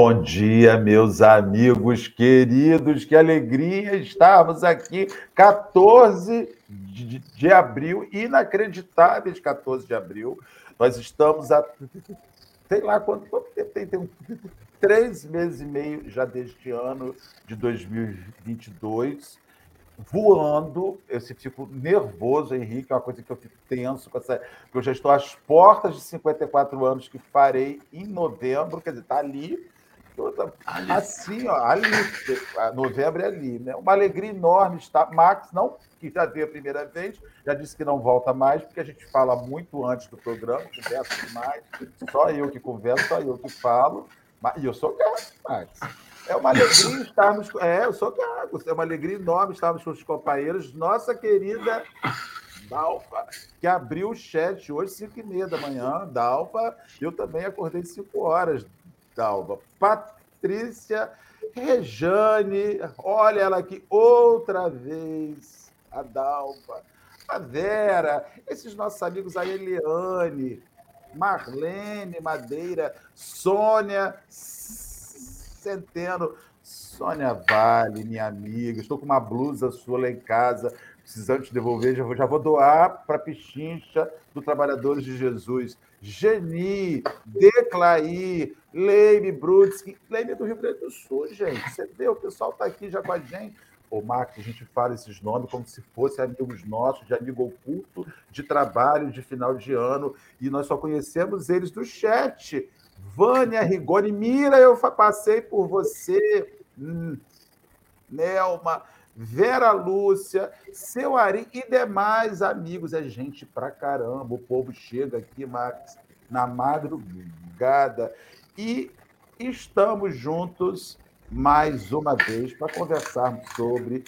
Bom dia, meus amigos queridos, que alegria estarmos aqui, 14 de, de abril, inacreditáveis 14 de abril. Nós estamos a. Sei lá quanto, tempo tem, tem um, três meses e meio já deste ano de 2022 voando. Eu fico nervoso, Henrique, é uma coisa que eu fico tenso, com essa, eu já estou às portas de 54 anos que farei em novembro, quer dizer, está ali. Assim, ó, ali, novembro é ali, né? Uma alegria enorme estar. Max, não, que já veio a primeira vez, já disse que não volta mais, porque a gente fala muito antes do programa, conversa demais, só eu que converso, só eu que falo. E eu sou gato, Max. É uma alegria estarmos. É, eu sou gago. É uma alegria enorme estarmos com os companheiros. Nossa querida Dalfa, que abriu o chat hoje, 5 e meia da manhã. Dalfa, eu também acordei 5 horas, Dalva. Patrícia Rejane, olha ela aqui outra vez. A Dalva. A Vera, esses nossos amigos, a Eliane, Marlene Madeira, Sônia Centeno, Sônia Vale, minha amiga, estou com uma blusa sua lá em casa, precisando te devolver, já vou, já vou doar para a Pichincha do Trabalhadores de Jesus. Geni, Declaí, Leime Brutsky, Leime do Rio Grande do Sul, gente. Você vê, o pessoal está aqui já com a gente. Ô, Marcos, a gente fala esses nomes como se fossem amigos nossos, de amigo oculto, de trabalho, de final de ano, e nós só conhecemos eles do chat. Vânia Rigoni, Mira, eu passei por você. Hum. Nelma, Vera Lúcia, seu Ari e demais amigos. É gente pra caramba. O povo chega aqui, Max, na madrugada. E estamos juntos mais uma vez para conversarmos sobre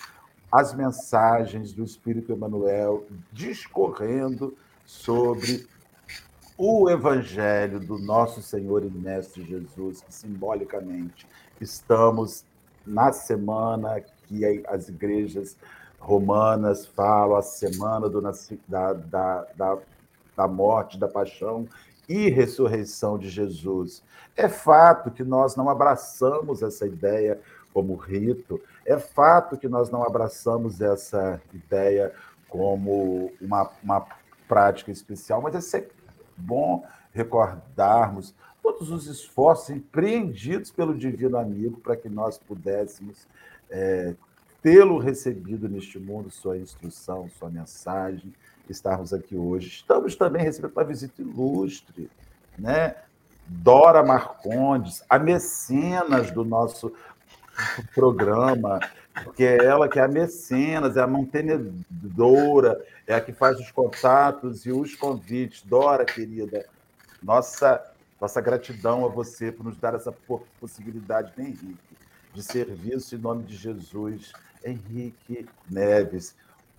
as mensagens do Espírito Emmanuel discorrendo sobre o Evangelho do nosso Senhor e Mestre Jesus, que simbolicamente estamos na semana que as igrejas romanas falam, a semana do, da, da, da, da morte, da paixão e ressurreição de Jesus. É fato que nós não abraçamos essa ideia como rito, é fato que nós não abraçamos essa ideia como uma, uma prática especial, mas é sempre bom recordarmos todos os esforços empreendidos pelo Divino Amigo para que nós pudéssemos é, tê-lo recebido neste mundo, sua instrução, sua mensagem, estarmos aqui hoje. Estamos também recebendo uma visita ilustre, né? Dora Marcondes, a mecenas do nosso programa, porque é ela que é a mecenas, é a mantenedora, é a que faz os contatos e os convites. Dora, querida, nossa, nossa gratidão a você por nos dar essa possibilidade, né, Henrique, de serviço em nome de Jesus. Henrique Neves,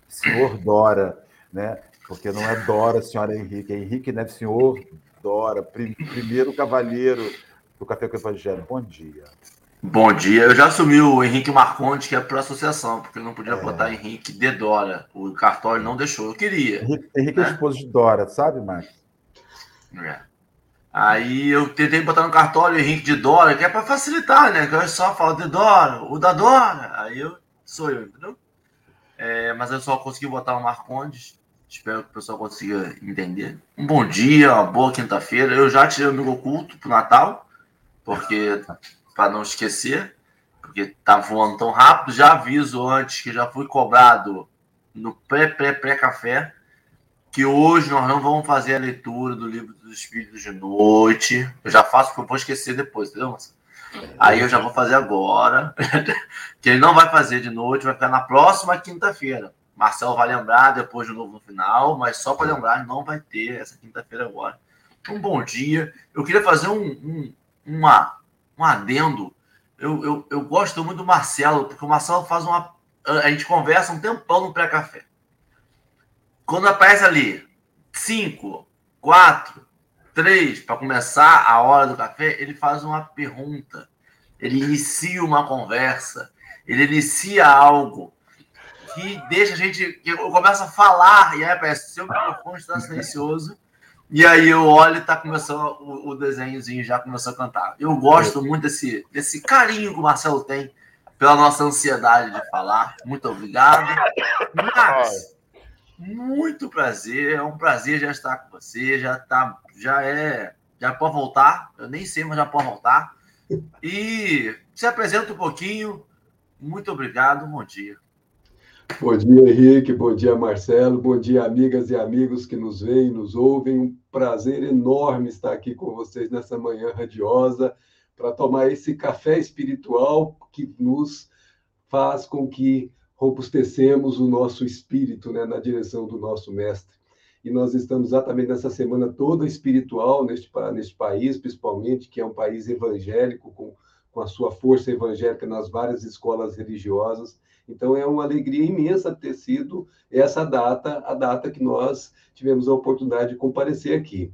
senhor Dora, né? Porque não é Dora, senhora Henrique, é Henrique Neves, senhor Dora, primeiro cavalheiro do Café com o Evangelho. Bom dia. Bom dia. Eu já assumi o Henrique Marconte, que é para associação, porque não podia é. botar Henrique de Dora. O cartório não deixou. Eu queria. Henrique, Henrique é né? é esposo de Dora, sabe, Marcos? É. Aí eu tentei botar no cartório Henrique de Dora, que é para facilitar, né? Que eu só falo de Dora, o da Dora. Aí eu sou eu, entendeu? É, mas eu só consegui botar o Marcondes. Espero que o pessoal consiga entender. Um bom dia, uma boa quinta-feira. Eu já tirei o amigo oculto pro Natal, porque para não esquecer, porque tá voando tão rápido. Já aviso antes que já fui cobrado no pré-pré-pré-café que hoje nós não vamos fazer a leitura do livro dos Espíritos de noite. Eu já faço porque eu vou esquecer depois, entendeu? Aí eu já vou fazer agora, que ele não vai fazer de noite, vai ficar na próxima quinta-feira. Marcelo vai lembrar depois de novo no final, mas só para lembrar, não vai ter essa quinta-feira agora. Um bom dia. Eu queria fazer um, um, uma um adendo. Eu, eu, eu gosto muito do Marcelo, porque o Marcelo faz uma. A gente conversa um tempão no pré-café. Quando aparece ali 5, 4, 3, para começar a hora do café, ele faz uma pergunta. Ele inicia uma conversa. Ele inicia algo que deixa a gente. Eu começo a falar, e aí aparece: seu microfone está silencioso E aí eu olho e tá começando o, o desenhozinho já começou a cantar. Eu gosto muito desse, desse carinho que o Marcelo tem pela nossa ansiedade de falar. Muito obrigado. Mas, muito prazer. É um prazer já estar com você. Já tá, já é, já pode voltar. Eu nem sei, mas já pode voltar. E se apresenta um pouquinho. Muito obrigado. Bom dia. Bom dia, Henrique. Bom dia, Marcelo. Bom dia, amigas e amigos que nos veem, nos ouvem. Um prazer enorme estar aqui com vocês nessa manhã radiosa para tomar esse café espiritual que nos faz com que robustecemos o nosso espírito né, na direção do nosso mestre. E nós estamos exatamente nessa semana toda espiritual neste, neste país, principalmente, que é um país evangélico, com, com a sua força evangélica nas várias escolas religiosas então é uma alegria imensa ter sido essa data, a data que nós tivemos a oportunidade de comparecer aqui.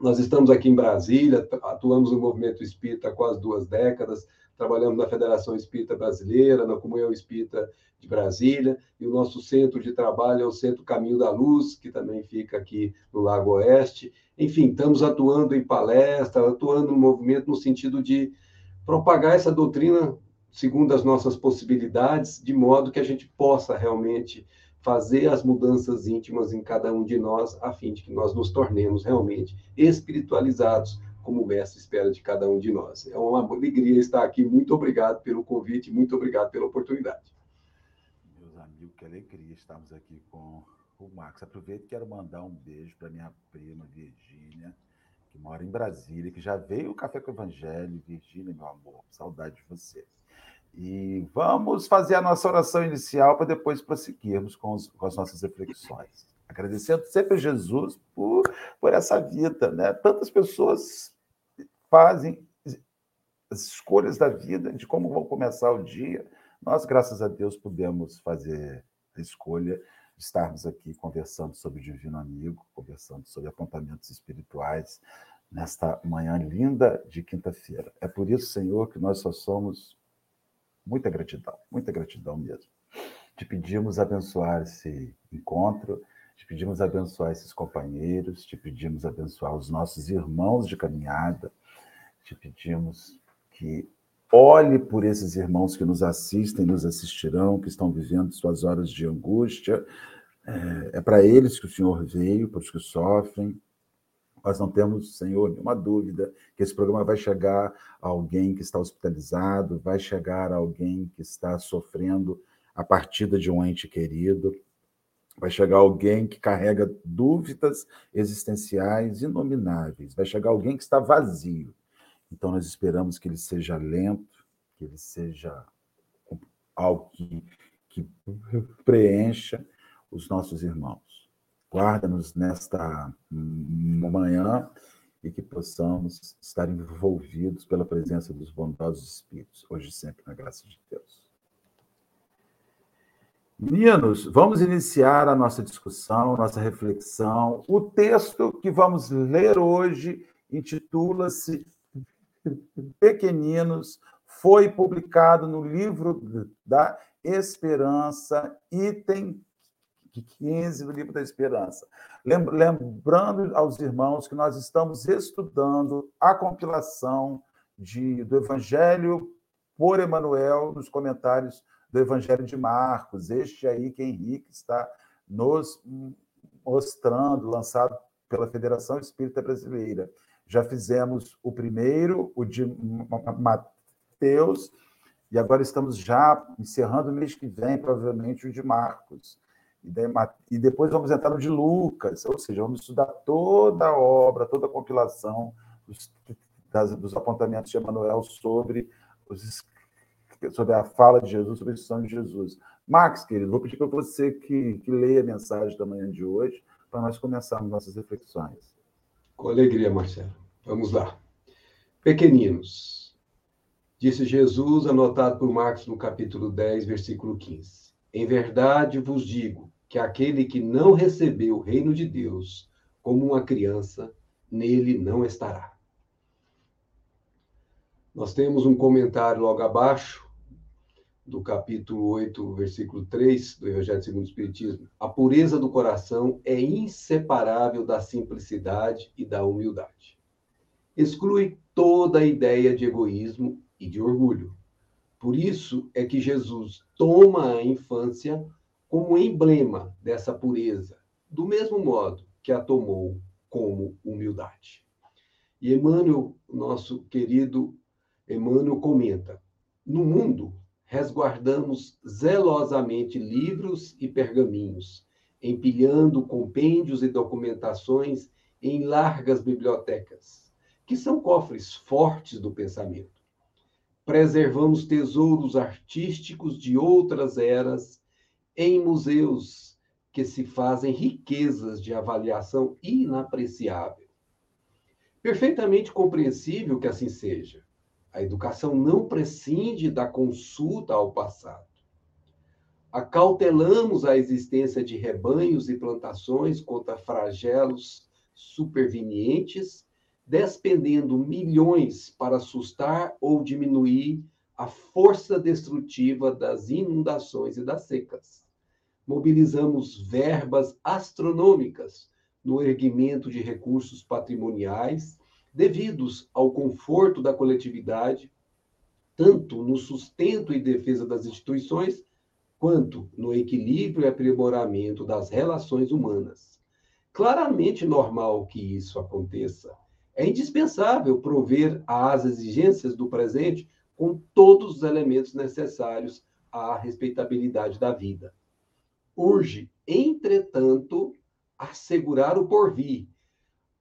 Nós estamos aqui em Brasília, atuamos no movimento espírita há quase duas décadas, trabalhamos na Federação Espírita Brasileira, na Comunhão Espírita de Brasília, e o nosso centro de trabalho é o Centro Caminho da Luz, que também fica aqui no Lago Oeste. Enfim, estamos atuando em palestra, atuando no movimento no sentido de propagar essa doutrina segundo as nossas possibilidades, de modo que a gente possa realmente fazer as mudanças íntimas em cada um de nós, a fim de que nós nos tornemos realmente espiritualizados, como o Mestre espera de cada um de nós. É uma alegria estar aqui. Muito obrigado pelo convite, muito obrigado pela oportunidade. Meus amigos, que alegria estarmos aqui com o Marcos. Aproveito e quero mandar um beijo para minha prima Virgínia, que mora em Brasília, que já veio o Café com o Evangelho. Virgínia, meu amor, saudade de você. E vamos fazer a nossa oração inicial para depois prosseguirmos com, os, com, as nossas reflexões. Agradecendo sempre a Jesus por, por essa vida. Né? Tantas pessoas fazem as escolhas da vida, de como vão começar o dia. Nós, graças a Deus, pudemos fazer a escolha de estarmos aqui conversando sobre o Divino Amigo, conversando sobre apontamentos espirituais nesta manhã linda de quinta-feira. É por isso, Senhor, que nós só somos Muita gratidão, muita gratidão mesmo. Te pedimos abençoar esse encontro, te pedimos abençoar esses companheiros, te pedimos abençoar os nossos irmãos de caminhada, te pedimos que olhe por esses irmãos que nos assistem, nos assistirão, que estão vivendo suas horas de angústia. É, é para eles que o Senhor veio, para os que sofrem, nós não temos, Senhor, nenhuma dúvida que esse programa vai chegar a alguém que está hospitalizado, vai chegar a alguém que está sofrendo a partida de um ente querido, vai chegar alguém que carrega dúvidas existenciais inomináveis, vai chegar alguém que está vazio. Então nós esperamos que ele seja lento, que ele seja algo que, que preencha os nossos irmãos. Guarda-nos nesta manhã e que possamos estar envolvidos pela presença dos bondosos Espíritos, hoje e sempre, na graça de Deus. Meninos, vamos iniciar a nossa discussão, nossa reflexão. O texto que vamos ler hoje intitula-se Pequeninos, foi publicado no livro da Esperança, item 15 do Livro da Esperança. Lembrando aos irmãos que nós estamos estudando a compilação de, do Evangelho por Emmanuel nos comentários do Evangelho de Marcos, este aí que Henrique está nos mostrando, lançado pela Federação Espírita Brasileira. Já fizemos o primeiro, o de Mateus, e agora estamos já encerrando o mês que vem, provavelmente, o de Marcos. E depois vamos entrar no de Lucas, ou seja, vamos estudar toda a obra, toda a compilação dos, das, dos apontamentos de Emmanuel sobre, os, sobre a fala de Jesus, sobre a instituição de Jesus. Max, querido, vou pedir para você que, que leia a mensagem da manhã de hoje, para nós começarmos nossas reflexões. Com alegria, Marcelo. Vamos lá. Pequeninos, disse Jesus, anotado por Marcos no capítulo 10, versículo 15. Em verdade vos digo que aquele que não recebeu o reino de Deus como uma criança, nele não estará. Nós temos um comentário logo abaixo do capítulo 8, versículo 3 do Evangelho segundo o Espiritismo, a pureza do coração é inseparável da simplicidade e da humildade. Exclui toda a ideia de egoísmo e de orgulho. Por isso é que Jesus toma a infância como emblema dessa pureza, do mesmo modo que a tomou como humildade. E Emmanuel, nosso querido Emmanuel, comenta: no mundo, resguardamos zelosamente livros e pergaminhos, empilhando compêndios e documentações em largas bibliotecas, que são cofres fortes do pensamento. Preservamos tesouros artísticos de outras eras em museus que se fazem riquezas de avaliação inapreciável. Perfeitamente compreensível que assim seja a educação não prescinde da consulta ao passado. Acautelamos a existência de rebanhos e plantações contra flagelos supervenientes, despendendo milhões para assustar ou diminuir a força destrutiva das inundações e das secas. Mobilizamos verbas astronômicas no erguimento de recursos patrimoniais devidos ao conforto da coletividade, tanto no sustento e defesa das instituições, quanto no equilíbrio e aprimoramento das relações humanas. Claramente normal que isso aconteça. É indispensável prover às exigências do presente com todos os elementos necessários à respeitabilidade da vida. Urge, entretanto, assegurar o porvir,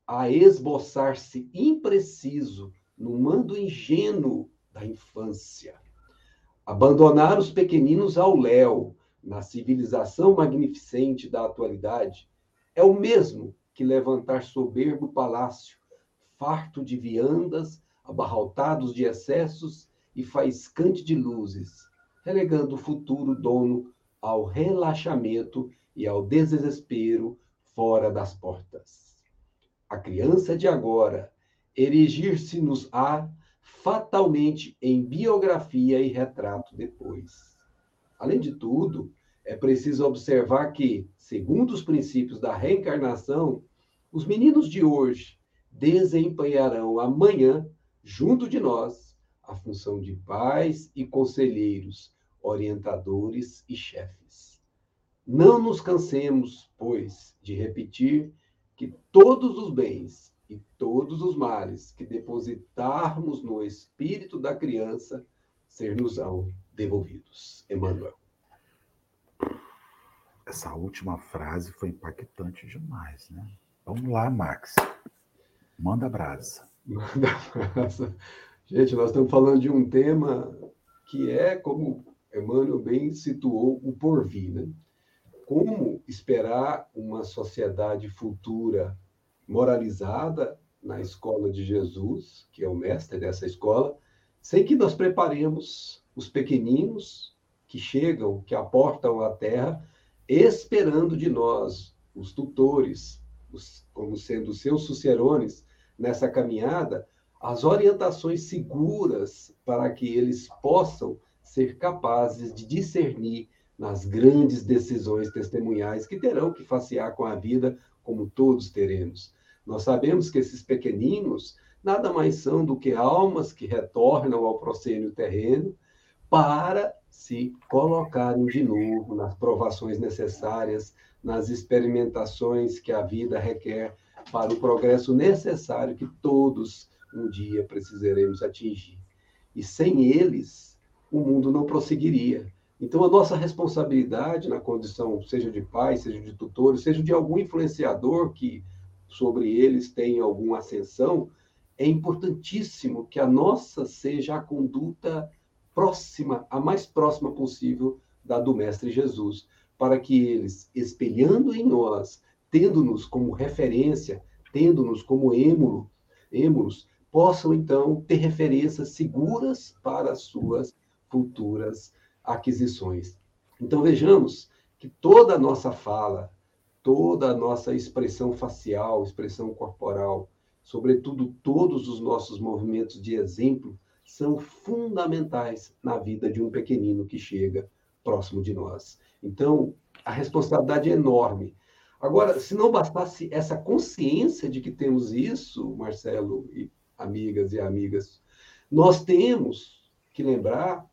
a esboçar-se impreciso no mando ingênuo da infância. Abandonar os pequeninos ao léu na civilização magnificente da atualidade é o mesmo que levantar soberbo palácio, farto de viandas, abarrotados de excessos e faiscante de luzes, relegando o futuro dono ao relaxamento e ao desespero fora das portas a criança de agora erigir-se-nos-á fatalmente em biografia e retrato depois. Além de tudo, é preciso observar que, segundo os princípios da reencarnação, os meninos de hoje desempenharão amanhã, junto de nós, a função de pais e conselheiros, orientadores e chefes. Não nos cansemos, pois, de repetir que todos os bens e todos os males que depositarmos no espírito da criança ser-nos-ão devolvidos. Emmanuel. Essa última frase foi impactante demais, né? Vamos lá, Max. Manda brasa. Manda brasa. Gente, nós estamos falando de um tema que é, como Emmanuel bem situou, o porvir, né? Como esperar uma sociedade futura moralizada na escola de Jesus, que é o mestre dessa escola, sem que nós preparemos os pequeninos que chegam, que aportam a terra, esperando de nós, os tutores, os, como sendo seus sucerones nessa caminhada, as orientações seguras para que eles possam ser capazes de discernir nas grandes decisões testemunhais que terão que facear com a vida, como todos teremos. Nós sabemos que esses pequeninos nada mais são do que almas que retornam ao proscênio terreno para se colocarem de novo nas provações necessárias, nas experimentações que a vida requer para o progresso necessário que todos um dia precisaremos atingir. E sem eles, o mundo não prosseguiria. Então, a nossa responsabilidade na condição, seja de pai, seja de tutor, seja de algum influenciador que sobre eles tem alguma ascensão, é importantíssimo que a nossa seja a conduta próxima, a mais próxima possível da do Mestre Jesus, para que eles, espelhando em nós, tendo-nos como referência, tendo-nos como êmulo, êmulos, possam então ter referências seguras para as suas futuras aquisições. Então vejamos que toda a nossa fala, toda a nossa expressão facial, expressão corporal, sobretudo todos os nossos movimentos de exemplo, são fundamentais na vida de um pequenino que chega próximo de nós. Então, a responsabilidade é enorme. Agora, se não bastasse essa consciência de que temos isso, Marcelo e amigas e amigas, nós temos que lembrar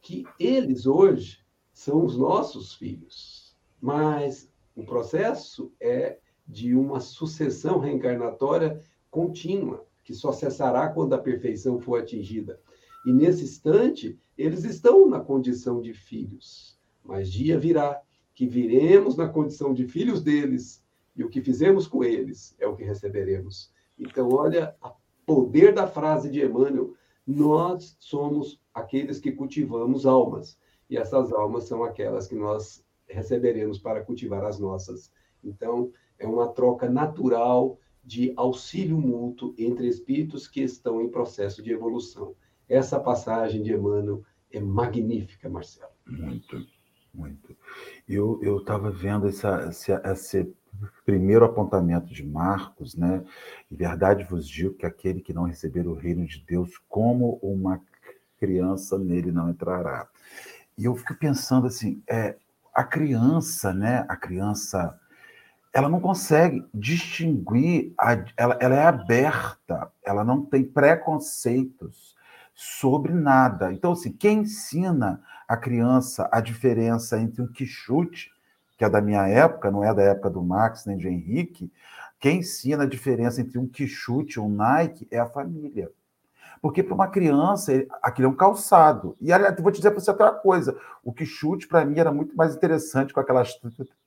que eles hoje são os nossos filhos. Mas o processo é de uma sucessão reencarnatória contínua, que só cessará quando a perfeição for atingida. E nesse instante, eles estão na condição de filhos. Mas dia virá que viremos na condição de filhos deles, e o que fizemos com eles é o que receberemos. Então, olha o poder da frase de Emmanuel: nós somos aqueles que cultivamos almas, e essas almas são aquelas que nós receberemos para cultivar as nossas. Então, é uma troca natural de auxílio mútuo entre espíritos que estão em processo de evolução. Essa passagem de Emmanuel é magnífica, Marcelo. Muito. Muito. Eu estava vendo essa, esse, esse primeiro apontamento de Marcos, né? Em verdade vos digo que aquele que não receber o reino de Deus como uma criança, nele não entrará. E eu fico pensando assim, é, a criança, né? A criança, ela não consegue distinguir, a, ela, ela é aberta, ela não tem preconceitos sobre nada. Então, assim, quem ensina a criança a diferença entre um quichute, que é da minha época, não é da época do Max nem de Henrique, quem ensina a diferença entre um quichute e um Nike é a família. Porque para uma criança, aquilo é um calçado. E aliás, vou te dizer para você outra coisa: o que chute, para mim, era muito mais interessante com aquelas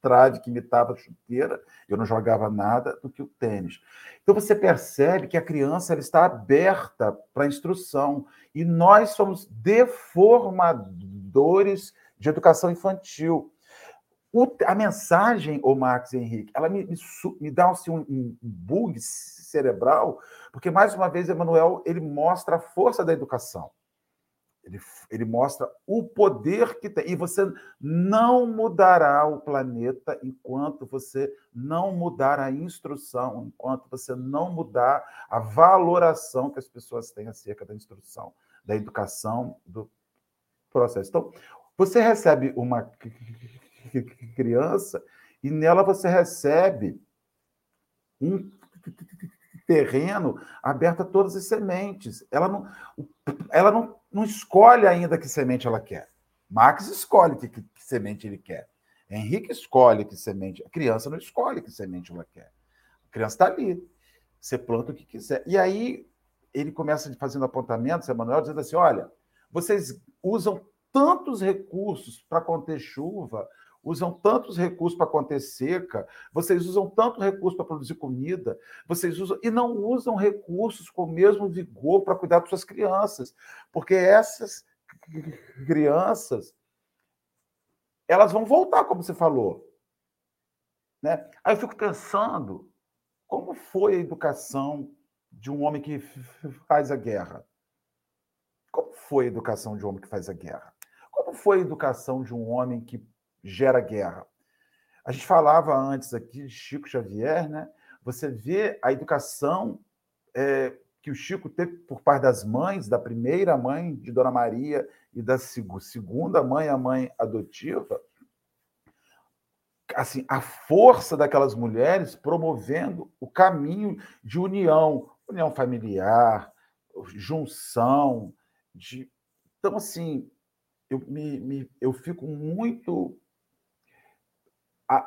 trave que imitava chuteira, eu não jogava nada, do que o tênis. Então você percebe que a criança ela está aberta para a instrução. E nós somos deformadores de educação infantil. O, a mensagem, o Marcos Henrique, ela me, me, me dá assim, um, um bug cerebral, porque, mais uma vez, Emmanuel ele mostra a força da educação. Ele, ele mostra o poder que tem. E você não mudará o planeta enquanto você não mudar a instrução, enquanto você não mudar a valoração que as pessoas têm acerca da instrução, da educação, do processo. Então, você recebe uma criança e nela você recebe um terreno aberto a todas as sementes. Ela não, ela não, não escolhe ainda que semente ela quer. Max escolhe que, que, que semente ele quer. Henrique escolhe que semente. A criança não escolhe que semente ela quer. A criança está ali. Você planta o que quiser. E aí ele começa fazendo apontamentos, Emanuel, dizendo assim: olha, vocês usam tantos recursos para conter chuva, usam tantos recursos para conter seca, vocês usam tanto recurso para produzir comida, vocês usam e não usam recursos com o mesmo vigor para cuidar das suas crianças, porque essas crianças elas vão voltar, como você falou. Né? Aí eu fico pensando como foi a educação de um homem que faz a guerra? Como foi a educação de um homem que faz a guerra? Como foi a educação de um homem que gera guerra. A gente falava antes aqui de Chico Xavier, né? Você vê a educação é, que o Chico teve por parte das mães, da primeira mãe de Dona Maria e da segunda mãe, a mãe adotiva, assim, a força daquelas mulheres promovendo o caminho de união, união familiar, junção, de então assim, eu me, me eu fico muito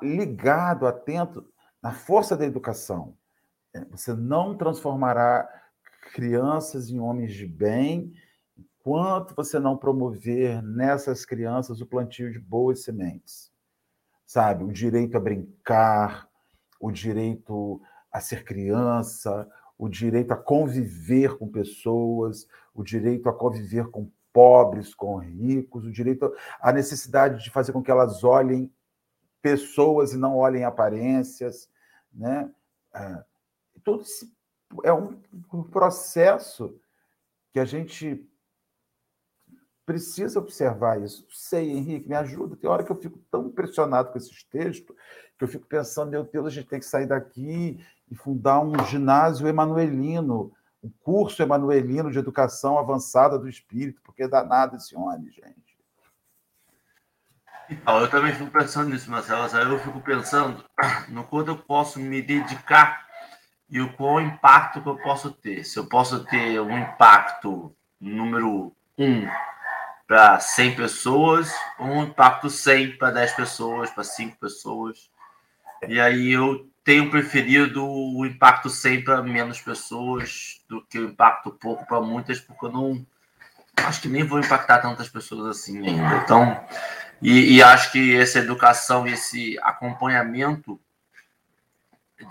ligado, atento na força da educação. É, você não transformará crianças em homens de bem enquanto você não promover nessas crianças o plantio de boas sementes. Sabe, o direito a brincar, o direito a ser criança, o direito a conviver com pessoas, o direito a conviver com pobres, com ricos, o direito a necessidade de fazer com que elas olhem pessoas e não olhem aparências, né? É, todo esse é um processo que a gente precisa observar isso. Sei, Henrique, me ajuda. Tem hora que eu fico tão impressionado com esses textos que eu fico pensando, meu Deus, a gente tem que sair daqui e fundar um ginásio emanuelino, o curso emanuelino de educação avançada do espírito, porque é danado esse homem, gente. Então, eu também fico pensando nisso, Marcelo. Eu fico pensando no quanto eu posso me dedicar e o qual impacto que eu posso ter. Se eu posso ter um impacto número um para 100 pessoas, um impacto 100 para 10 pessoas, para 5 pessoas. E aí eu tenho preferido o impacto 100 para menos pessoas do que o impacto pouco para muitas, porque eu não acho que nem vou impactar tantas pessoas assim ainda. Então, e, e acho que essa educação, esse acompanhamento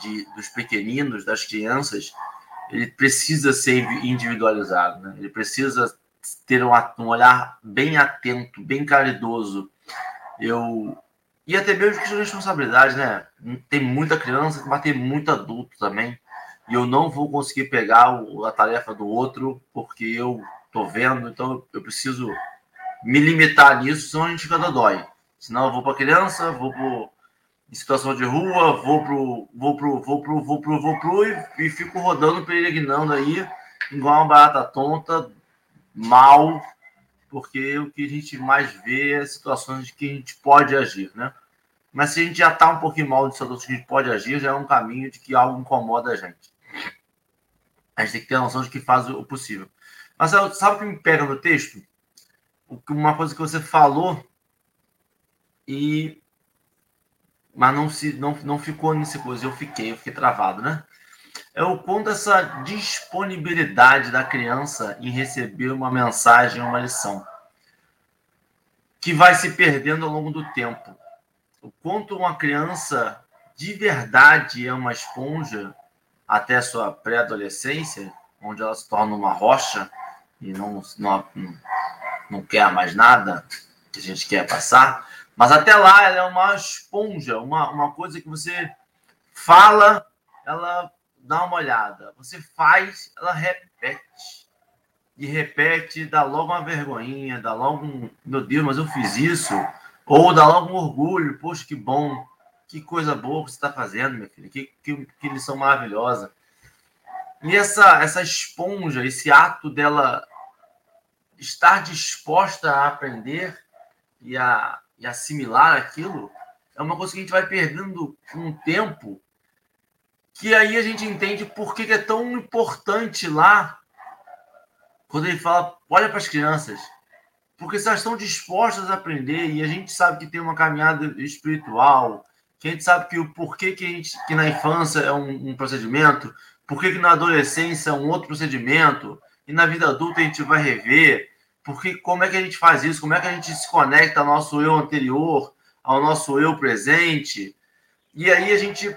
de, dos pequeninos, das crianças, ele precisa ser individualizado, né? ele precisa ter um, um olhar bem atento, bem caridoso. Eu e até mesmo de responsabilidade, né? Tem muita criança, mas tem muito adulto também. E eu não vou conseguir pegar o, a tarefa do outro porque eu tô vendo, então eu preciso me limitar nisso, senão a gente fica dói. Senão eu vou para criança, vou em situação de rua, vou pro vou pro vou pro vou pro vou pro e, e fico rodando peregrinando aí igual uma barata tonta, mal, porque o que a gente mais vê é situações de que a gente pode agir, né? Mas se a gente já está um pouquinho mal de situações que a gente pode agir, já é um caminho de que algo incomoda a gente. A gente tem que ter a noção de que faz o possível. Mas sabe o que me pega no texto? Uma coisa que você falou e mas não se não, não ficou nesse coisa, eu fiquei, eu fiquei travado, né? É o quanto essa disponibilidade da criança em receber uma mensagem, uma lição, que vai se perdendo ao longo do tempo. O quanto uma criança de verdade é uma esponja até sua pré-adolescência, onde ela se torna uma rocha e não, não, não quer mais nada que a gente quer passar, mas até lá ela é uma esponja, uma, uma coisa que você fala, ela dá uma olhada. Você faz, ela repete. E repete, dá logo uma vergonhinha, dá logo um, meu Deus, mas eu fiz isso. Ou dá logo um orgulho, poxa, que bom, que coisa boa que você está fazendo, minha filha, que, que, que lição maravilhosa. E essa, essa esponja, esse ato dela estar disposta a aprender e a e assimilar aquilo, é uma coisa que a gente vai perdendo com o tempo, que aí a gente entende por que é tão importante lá, quando ele fala, olha para as crianças, porque se elas estão dispostas a aprender, e a gente sabe que tem uma caminhada espiritual, que a gente sabe que o porquê que, a gente, que na infância é um, um procedimento, porquê que na adolescência é um outro procedimento, e na vida adulta a gente vai rever, porque como é que a gente faz isso? Como é que a gente se conecta ao nosso eu anterior, ao nosso eu presente? E aí a gente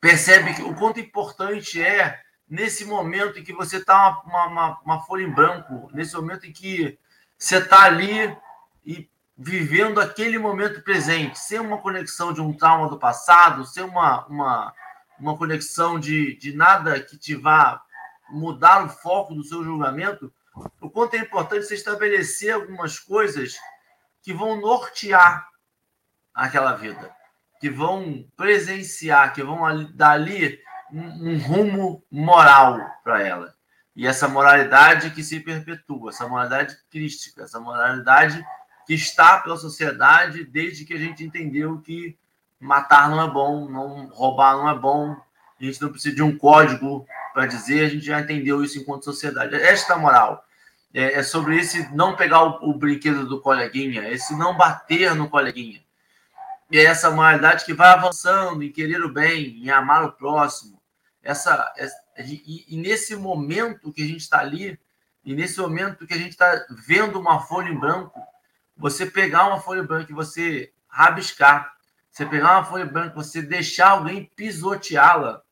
percebe que o quanto importante é nesse momento em que você está uma, uma, uma, folha em branco, nesse momento em que você está ali e vivendo aquele momento presente, sem uma conexão de um trauma do passado, sem uma, uma, uma conexão de, de nada que te vá mudar o foco do seu julgamento, o quanto é importante você estabelecer algumas coisas que vão nortear aquela vida, que vão presenciar, que vão dar ali um, um rumo moral para ela. E essa moralidade que se perpetua, essa moralidade crística, essa moralidade que está pela sociedade desde que a gente entendeu que matar não é bom, não roubar não é bom, a gente não precisa de um código para dizer, a gente já entendeu isso enquanto sociedade. Esta é moral é, é sobre esse não pegar o, o, brinquedo do coleguinha, esse não bater no coleguinha. E é essa moralidade que vai avançando em querer o bem, em amar o próximo. Essa, essa e, e, nesse momento que a gente está ali, e nesse momento que a gente está vendo uma folha em branco, você pegar uma folha em branco e você rabiscar, você pegar uma folha em branco, você deixar alguém pisoteá-la,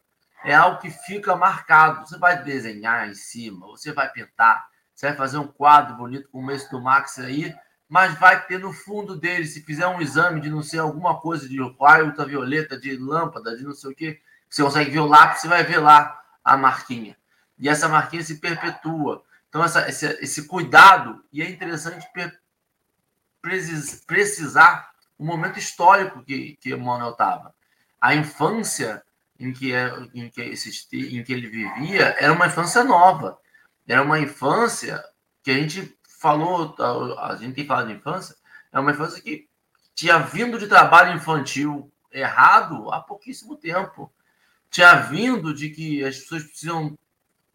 é algo que fica marcado. Você vai desenhar em cima, você vai pintar, você vai fazer um quadro bonito como esse do Max aí, mas vai ter no fundo dele, se fizer um exame de não sei alguma coisa de raio ultravioleta, de lâmpada, de não sei o que, você consegue ver o lápis, você vai ver lá a marquinha. E essa marquinha se perpetua. Então, essa, esse, esse cuidado, e é interessante precisar o momento histórico que, que Emmanuel estava. A infância em que, é, em que, esse, em que ele vivia era uma infância nova. Era uma infância que a gente falou, a gente tem falado de infância, é uma infância que tinha vindo de trabalho infantil errado há pouquíssimo tempo. Tinha vindo de que as pessoas precisam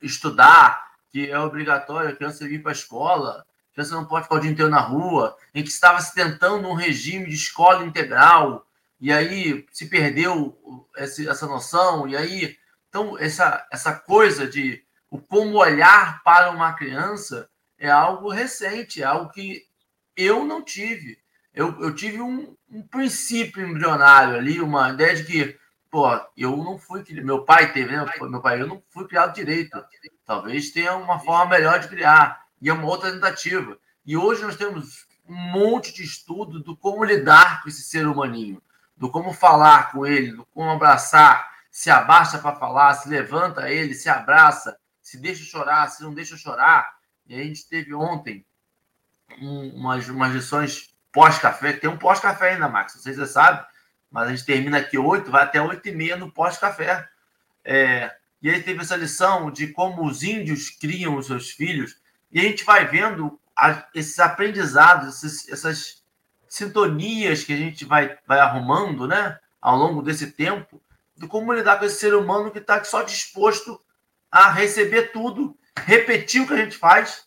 estudar, que é obrigatório a criança ir para a escola, a criança não pode ficar o dia inteiro na rua, em que estava se tentando um regime de escola integral, e aí se perdeu essa noção, e aí, então, essa, essa coisa de o como olhar para uma criança é algo recente, é algo que eu não tive. Eu, eu tive um, um princípio embrionário ali, uma ideia de que, pô, eu não fui meu pai teve, né? Meu pai, eu não fui criado direito. Talvez tenha uma forma melhor de criar e é uma outra tentativa. E hoje nós temos um monte de estudo do como lidar com esse ser humaninho, do como falar com ele, do como abraçar, se abaixa para falar, se levanta ele, se abraça, se deixa chorar, se não deixa chorar. E a gente teve ontem um, umas, umas lições pós-café, tem um pós-café ainda, Max, não sei se você sabe, mas a gente termina aqui oito, vai até oito e meia no pós-café. É, e aí teve essa lição de como os índios criam os seus filhos, e a gente vai vendo a, esses aprendizados, esses, essas sintonias que a gente vai, vai arrumando né, ao longo desse tempo, de como lidar com esse ser humano que está só disposto a receber tudo, repetir o que a gente faz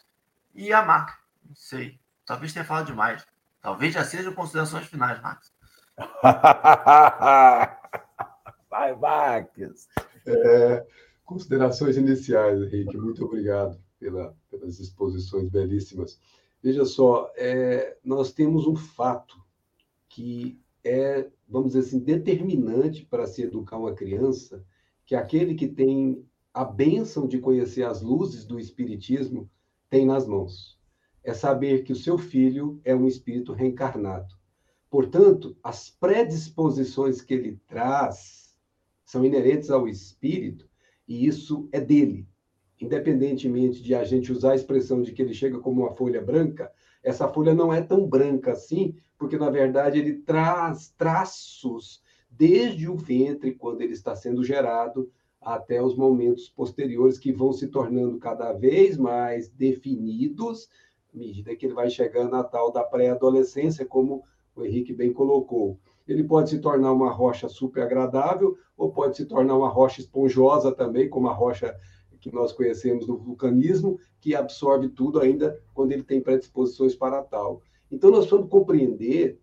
e amar. Não sei. Talvez tenha falado demais. Talvez já sejam considerações finais, Marcos. Vai, Marcos. É, considerações iniciais, Henrique. Muito obrigado pela, pelas exposições belíssimas. Veja só, é, nós temos um fato que é, vamos dizer assim, determinante para se educar uma criança, que aquele que tem a bênção de conhecer as luzes do Espiritismo tem nas mãos é saber que o seu filho é um espírito reencarnado. Portanto, as predisposições que ele traz são inerentes ao espírito e isso é dele. Independentemente de a gente usar a expressão de que ele chega como uma folha branca, essa folha não é tão branca assim, porque na verdade ele traz traços desde o ventre, quando ele está sendo gerado, até os momentos posteriores que vão se tornando cada vez mais definidos medida que ele vai chegando na tal da pré-adolescência, como o Henrique bem colocou. Ele pode se tornar uma rocha super agradável, ou pode se tornar uma rocha esponjosa também, como a rocha que nós conhecemos do vulcanismo, que absorve tudo ainda quando ele tem predisposições para tal. Então, nós vamos compreender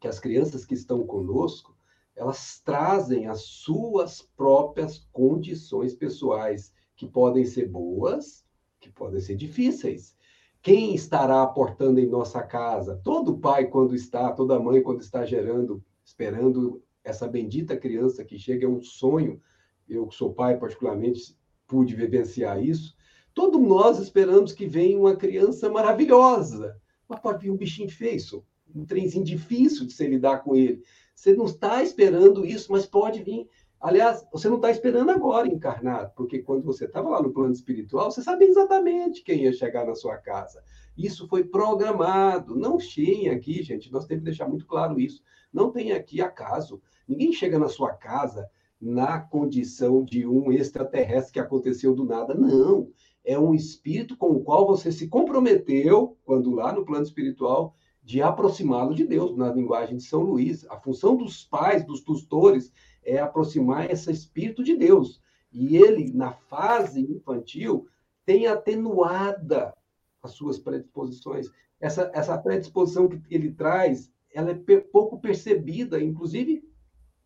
que as crianças que estão conosco, elas trazem as suas próprias condições pessoais, que podem ser boas, que podem ser difíceis. Quem estará aportando em nossa casa? Todo pai, quando está, toda mãe, quando está gerando, esperando essa bendita criança que chega, é um sonho. Eu, que sou pai, particularmente, pude vivenciar isso. Todos nós esperamos que venha uma criança maravilhosa, mas pode vir um bichinho feio, um trenzinho difícil de se lidar com ele. Você não está esperando isso, mas pode vir Aliás, você não está esperando agora encarnar, porque quando você estava lá no plano espiritual, você sabia exatamente quem ia chegar na sua casa. Isso foi programado. Não tinha aqui, gente, nós temos que deixar muito claro isso. Não tem aqui acaso. Ninguém chega na sua casa na condição de um extraterrestre que aconteceu do nada. Não. É um espírito com o qual você se comprometeu, quando lá no plano espiritual, de aproximá-lo de Deus, na linguagem de São Luís. A função dos pais, dos tutores, é aproximar esse espírito de Deus. E ele, na fase infantil, tem atenuada as suas predisposições. Essa, essa predisposição que ele traz, ela é pouco percebida, inclusive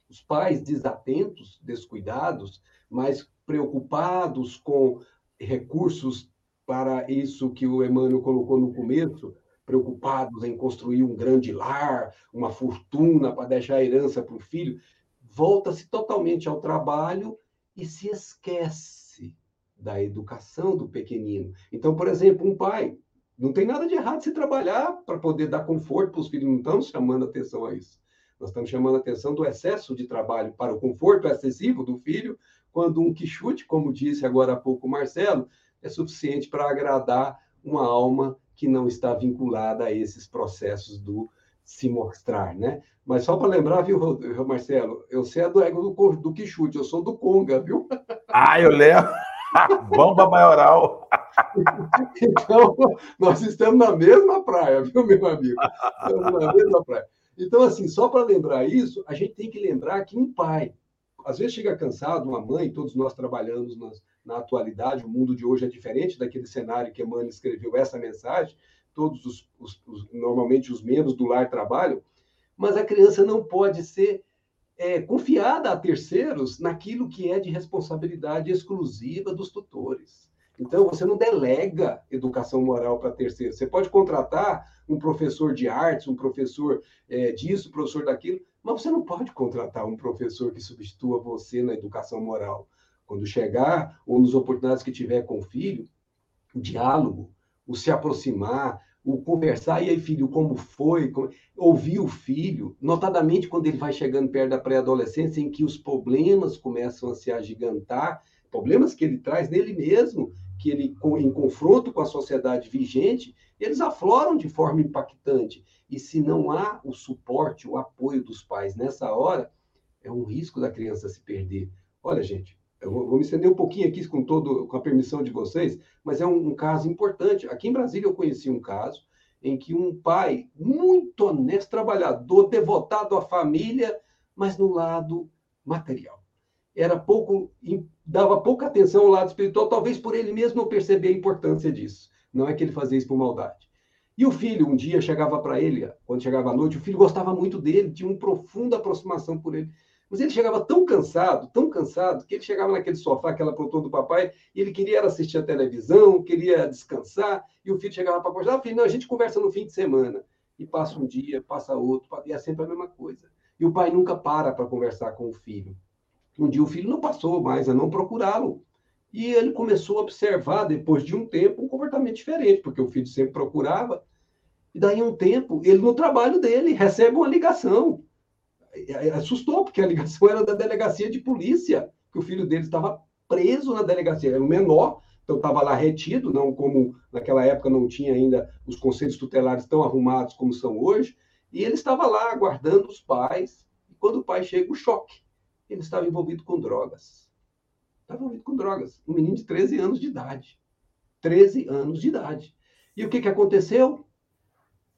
os pais desatentos, descuidados, mais preocupados com recursos para isso que o Emmanuel colocou no começo, preocupados em construir um grande lar, uma fortuna para deixar herança para o filho, volta-se totalmente ao trabalho e se esquece da educação do pequenino. Então, por exemplo, um pai, não tem nada de errado se trabalhar para poder dar conforto para os filhos, não estamos chamando atenção a isso. Nós estamos chamando atenção do excesso de trabalho para o conforto excessivo do filho, quando um quichute, como disse agora há pouco o Marcelo, é suficiente para agradar uma alma que não está vinculada a esses processos do se mostrar, né? Mas só para lembrar, viu, Marcelo, eu sei a do ego do, do Quixute, eu sou do Conga, viu? Ah, eu lembro. Bomba maioral. então, nós estamos na mesma praia, viu, meu amigo? Estamos na mesma praia. Então, assim, só para lembrar isso, a gente tem que lembrar que um pai, às vezes chega cansado, uma mãe, todos nós trabalhamos nas, na atualidade, o mundo de hoje é diferente daquele cenário que Emmanuel escreveu essa mensagem, todos os, os, os, normalmente os membros do lar trabalham, mas a criança não pode ser é, confiada a terceiros naquilo que é de responsabilidade exclusiva dos tutores. Então, você não delega educação moral para terceiros. Você pode contratar um professor de artes, um professor é, disso, um professor daquilo, mas você não pode contratar um professor que substitua você na educação moral. Quando chegar, ou nas oportunidades que tiver com o filho, o diálogo, o se aproximar, o conversar, e aí, filho, como foi? Como... Ouvir o filho, notadamente quando ele vai chegando perto da pré-adolescência, em que os problemas começam a se agigantar, problemas que ele traz nele mesmo, que ele, em confronto com a sociedade vigente, eles afloram de forma impactante. E se não há o suporte, o apoio dos pais nessa hora, é um risco da criança se perder. Olha, gente, eu vou, vou me estender um pouquinho aqui com todo, com a permissão de vocês, mas é um, um caso importante. Aqui em Brasília eu conheci um caso em que um pai muito honesto, trabalhador, devotado à família, mas no lado material. Era pouco, dava pouca atenção ao lado espiritual, talvez por ele mesmo não perceber a importância disso. Não é que ele fazia isso por maldade. E o filho, um dia, chegava para ele, quando chegava à noite, o filho gostava muito dele, tinha uma profunda aproximação por ele. Mas ele chegava tão cansado, tão cansado, que ele chegava naquele sofá que ela aprontou do papai, e ele queria assistir a televisão, queria descansar, e o filho chegava para ah, filho, não, a gente conversa no fim de semana. E passa um dia, passa outro, e é sempre a mesma coisa. E o pai nunca para para conversar com o filho. Um dia o filho não passou mais a não procurá-lo. E ele começou a observar, depois de um tempo, um comportamento diferente, porque o filho sempre procurava. E daí, um tempo, ele no trabalho dele recebe uma ligação. Assustou, porque a ligação era da delegacia de polícia, que o filho dele estava preso na delegacia, era o menor, então estava lá retido, não como naquela época não tinha ainda os conselhos tutelares tão arrumados como são hoje, e ele estava lá aguardando os pais, e quando o pai chega, o choque, ele estava envolvido com drogas. Estava envolvido com drogas, um menino de 13 anos de idade. 13 anos de idade. E o que, que aconteceu?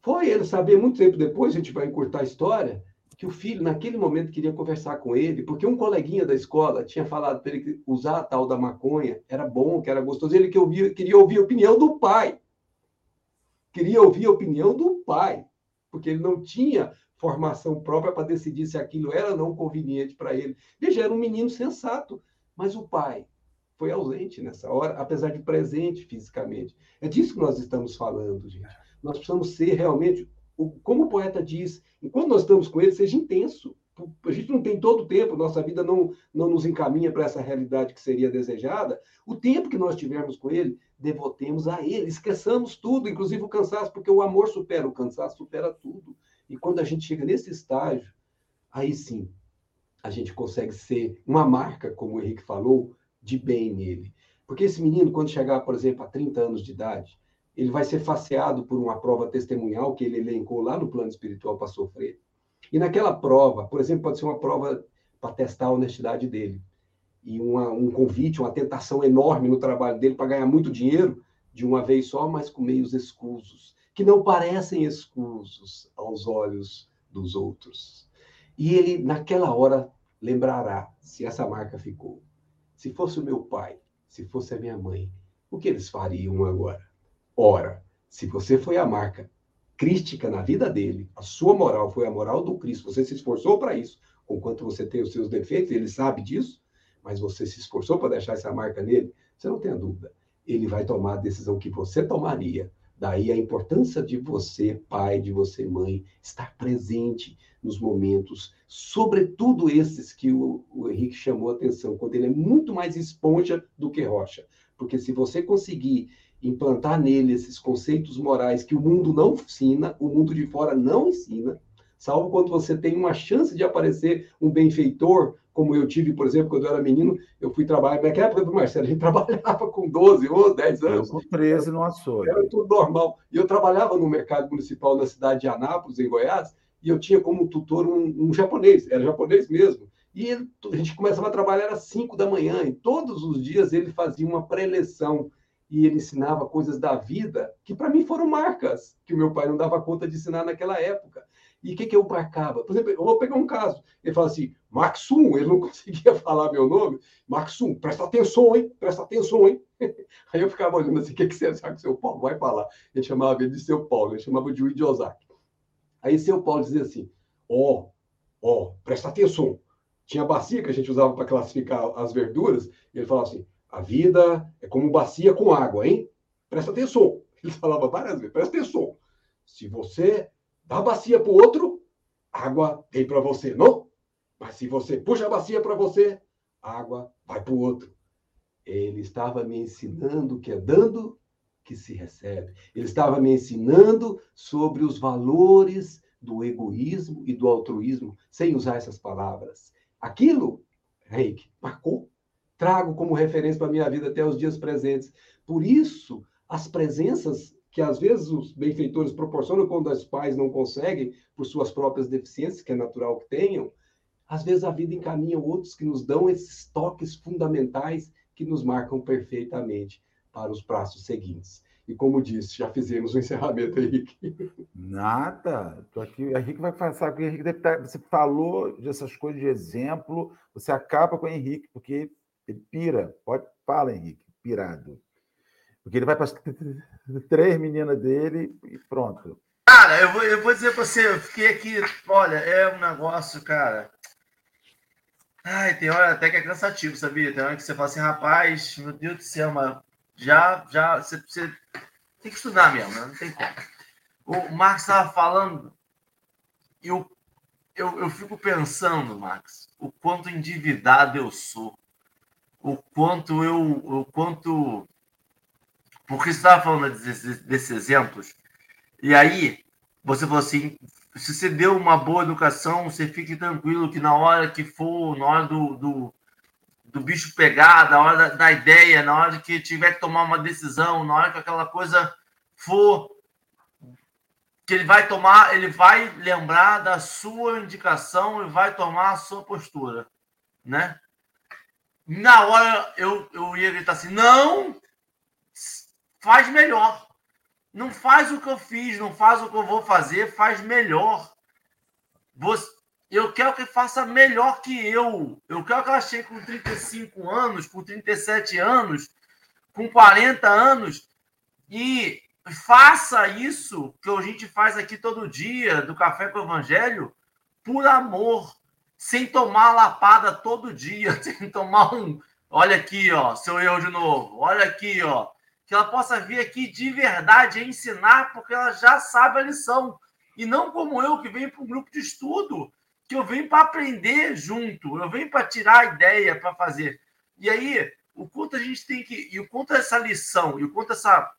Foi ele saber muito tempo depois, a gente vai encurtar a história, que o filho, naquele momento, queria conversar com ele, porque um coleguinha da escola tinha falado para ele que usar a tal da maconha era bom, que era gostoso. Ele queria ouvir a opinião do pai. Queria ouvir a opinião do pai, porque ele não tinha formação própria para decidir se aquilo era ou não conveniente para ele. Veja, era um menino sensato, mas o pai foi ausente nessa hora, apesar de presente fisicamente. É disso que nós estamos falando, gente. Nós precisamos ser realmente como o poeta diz, enquanto nós estamos com ele, seja intenso. A gente não tem todo o tempo, nossa vida não, não nos encaminha para essa realidade que seria desejada. O tempo que nós tivermos com ele, devotemos a ele, esqueçamos tudo, inclusive o cansaço, porque o amor supera o cansaço, supera tudo. E quando a gente chega nesse estágio, aí sim, a gente consegue ser uma marca, como o Henrique falou, de bem nele. Porque esse menino, quando chegar, por exemplo, a 30 anos de idade, ele vai ser faceado por uma prova testemunhal que ele elencou lá no plano espiritual para sofrer. E naquela prova, por exemplo, pode ser uma prova para testar a honestidade dele. E uma, um convite, uma tentação enorme no trabalho dele para ganhar muito dinheiro de uma vez só, mas com meios escusos, que não parecem escusos aos olhos dos outros. E ele, naquela hora, lembrará se essa marca ficou. Se fosse o meu pai, se fosse a minha mãe, o que eles fariam agora? Ora, se você foi a marca crística na vida dele, a sua moral foi a moral do Cristo, você se esforçou para isso, conquanto você tem os seus defeitos, ele sabe disso, mas você se esforçou para deixar essa marca nele, você não tem dúvida. Ele vai tomar a decisão que você tomaria. Daí a importância de você, pai, de você, mãe, estar presente nos momentos, sobretudo esses que o, o Henrique chamou a atenção, quando ele é muito mais esponja do que rocha. Porque se você conseguir implantar nele esses conceitos morais que o mundo não ensina, o mundo de fora não ensina, salvo quando você tem uma chance de aparecer um benfeitor, como eu tive, por exemplo, quando eu era menino, eu fui trabalhar, naquela época do Marcelo, a gente trabalhava com 12 ou 10 anos. Eu com 13 no açougue. Era tudo normal. E eu trabalhava no mercado municipal na cidade de Anápolis, em Goiás, e eu tinha como tutor um, um japonês, era japonês mesmo. E ele, a gente começava a trabalhar às 5 da manhã, e todos os dias ele fazia uma preleção e ele ensinava coisas da vida que para mim foram marcas que o meu pai não dava conta de ensinar naquela época. E o que, que eu marcava? Por exemplo, eu vou pegar um caso. Ele fala assim, Maxum, ele não conseguia falar meu nome. Maxum, presta atenção, hein? Presta atenção, hein? Aí eu ficava olhando assim, o que, que você acha que seu Paulo vai falar? Ele chamava ele de seu Paulo, ele chamava de Luiz Ozaki. Aí seu Paulo dizia assim, ó, oh, ó, oh, presta atenção. Tinha bacia que a gente usava para classificar as verduras, e ele falava assim, a vida é como bacia com água, hein? Presta atenção. Ele falava várias vezes, presta atenção. Se você dá a bacia para o outro, água vem para você, não? Mas se você puxa a bacia para você, água vai para o outro. Ele estava me ensinando que é dando que se recebe. Ele estava me ensinando sobre os valores do egoísmo e do altruísmo, sem usar essas palavras. Aquilo, Reik, marcou trago como referência para a minha vida até os dias presentes. Por isso, as presenças que às vezes os benfeitores proporcionam quando os pais não conseguem, por suas próprias deficiências, que é natural que tenham, às vezes a vida encaminha outros que nos dão esses toques fundamentais que nos marcam perfeitamente para os passos seguintes. E como disse, já fizemos o encerramento, Henrique. Nada. Tô aqui. O Henrique vai passar, porque Henrique estar, você falou dessas coisas de exemplo, você acaba com o Henrique, porque ele pira. Pode, fala, Henrique, pirado. Porque ele vai para as três meninas dele e pronto. Cara, eu vou, eu vou dizer para você, eu fiquei aqui, olha, é um negócio, cara. Ai, tem hora até que é cansativo, sabia? Tem hora que você fala assim, rapaz, meu Deus do céu, mas já, já, você, você tem que estudar mesmo, né? não tem como. O Marcos estava falando, eu, eu, eu fico pensando, Max, o quanto endividado eu sou o quanto eu, o quanto porque você estava falando desses, exemplos e aí você falou assim, se você deu uma boa educação, você fique tranquilo que na hora que for, na hora do, do, do bicho pegar, na hora da, da, ideia, na hora que tiver que tomar uma decisão, na hora que aquela coisa for que ele vai tomar, ele vai lembrar da sua indicação e vai tomar a sua postura, né? Na hora eu, eu ia gritar assim: não, faz melhor. Não faz o que eu fiz, não faz o que eu vou fazer, faz melhor. Você, eu quero que faça melhor que eu. Eu quero que ela chegue com 35 anos, com 37 anos, com 40 anos e faça isso que a gente faz aqui todo dia, do Café com o Evangelho, por amor sem tomar lapada todo dia, sem tomar um. Olha aqui, ó, seu erro de novo. Olha aqui, ó. Que ela possa vir aqui de verdade ensinar, porque ela já sabe a lição. E não como eu, que venho para um grupo de estudo, que eu venho para aprender junto, eu venho para tirar a ideia para fazer. E aí, o quanto a gente tem que. E o quanto essa lição, e o quanto essa,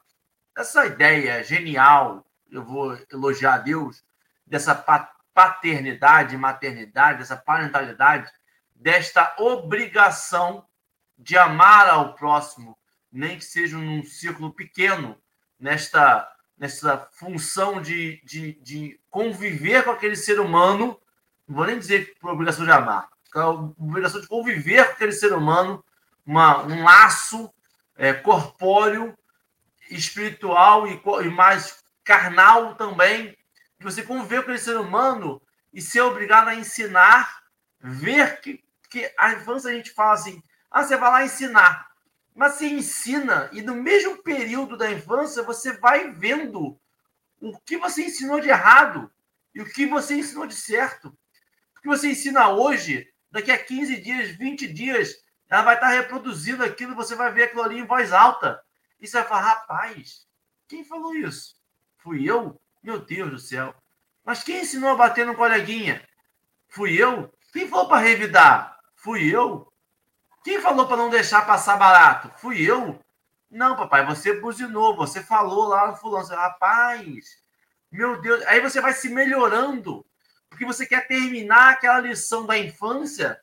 essa ideia genial, eu vou elogiar a Deus, dessa paternidade, maternidade, essa parentalidade, desta obrigação de amar ao próximo, nem que seja num círculo pequeno, nesta, nesta função de, de, de conviver com aquele ser humano, não vou nem dizer por obrigação de amar, a obrigação de conviver com aquele ser humano, uma, um laço é, corpóreo, espiritual e, e mais carnal também, de você conviver com aquele ser humano e ser obrigado a ensinar, ver que, que a infância a gente fala assim, ah, você vai lá ensinar. Mas você ensina, e no mesmo período da infância, você vai vendo o que você ensinou de errado e o que você ensinou de certo. O que você ensina hoje, daqui a 15 dias, 20 dias, ela vai estar reproduzindo aquilo, você vai ver aquilo ali em voz alta. E você vai falar, rapaz, quem falou isso? Fui eu? Meu Deus do céu. Mas quem ensinou a bater no coleguinha? Fui eu. Quem falou para revidar? Fui eu. Quem falou para não deixar passar barato? Fui eu. Não, papai, você buzinou, você falou lá no fulano. Rapaz, meu Deus. Aí você vai se melhorando. porque você quer terminar aquela lição da infância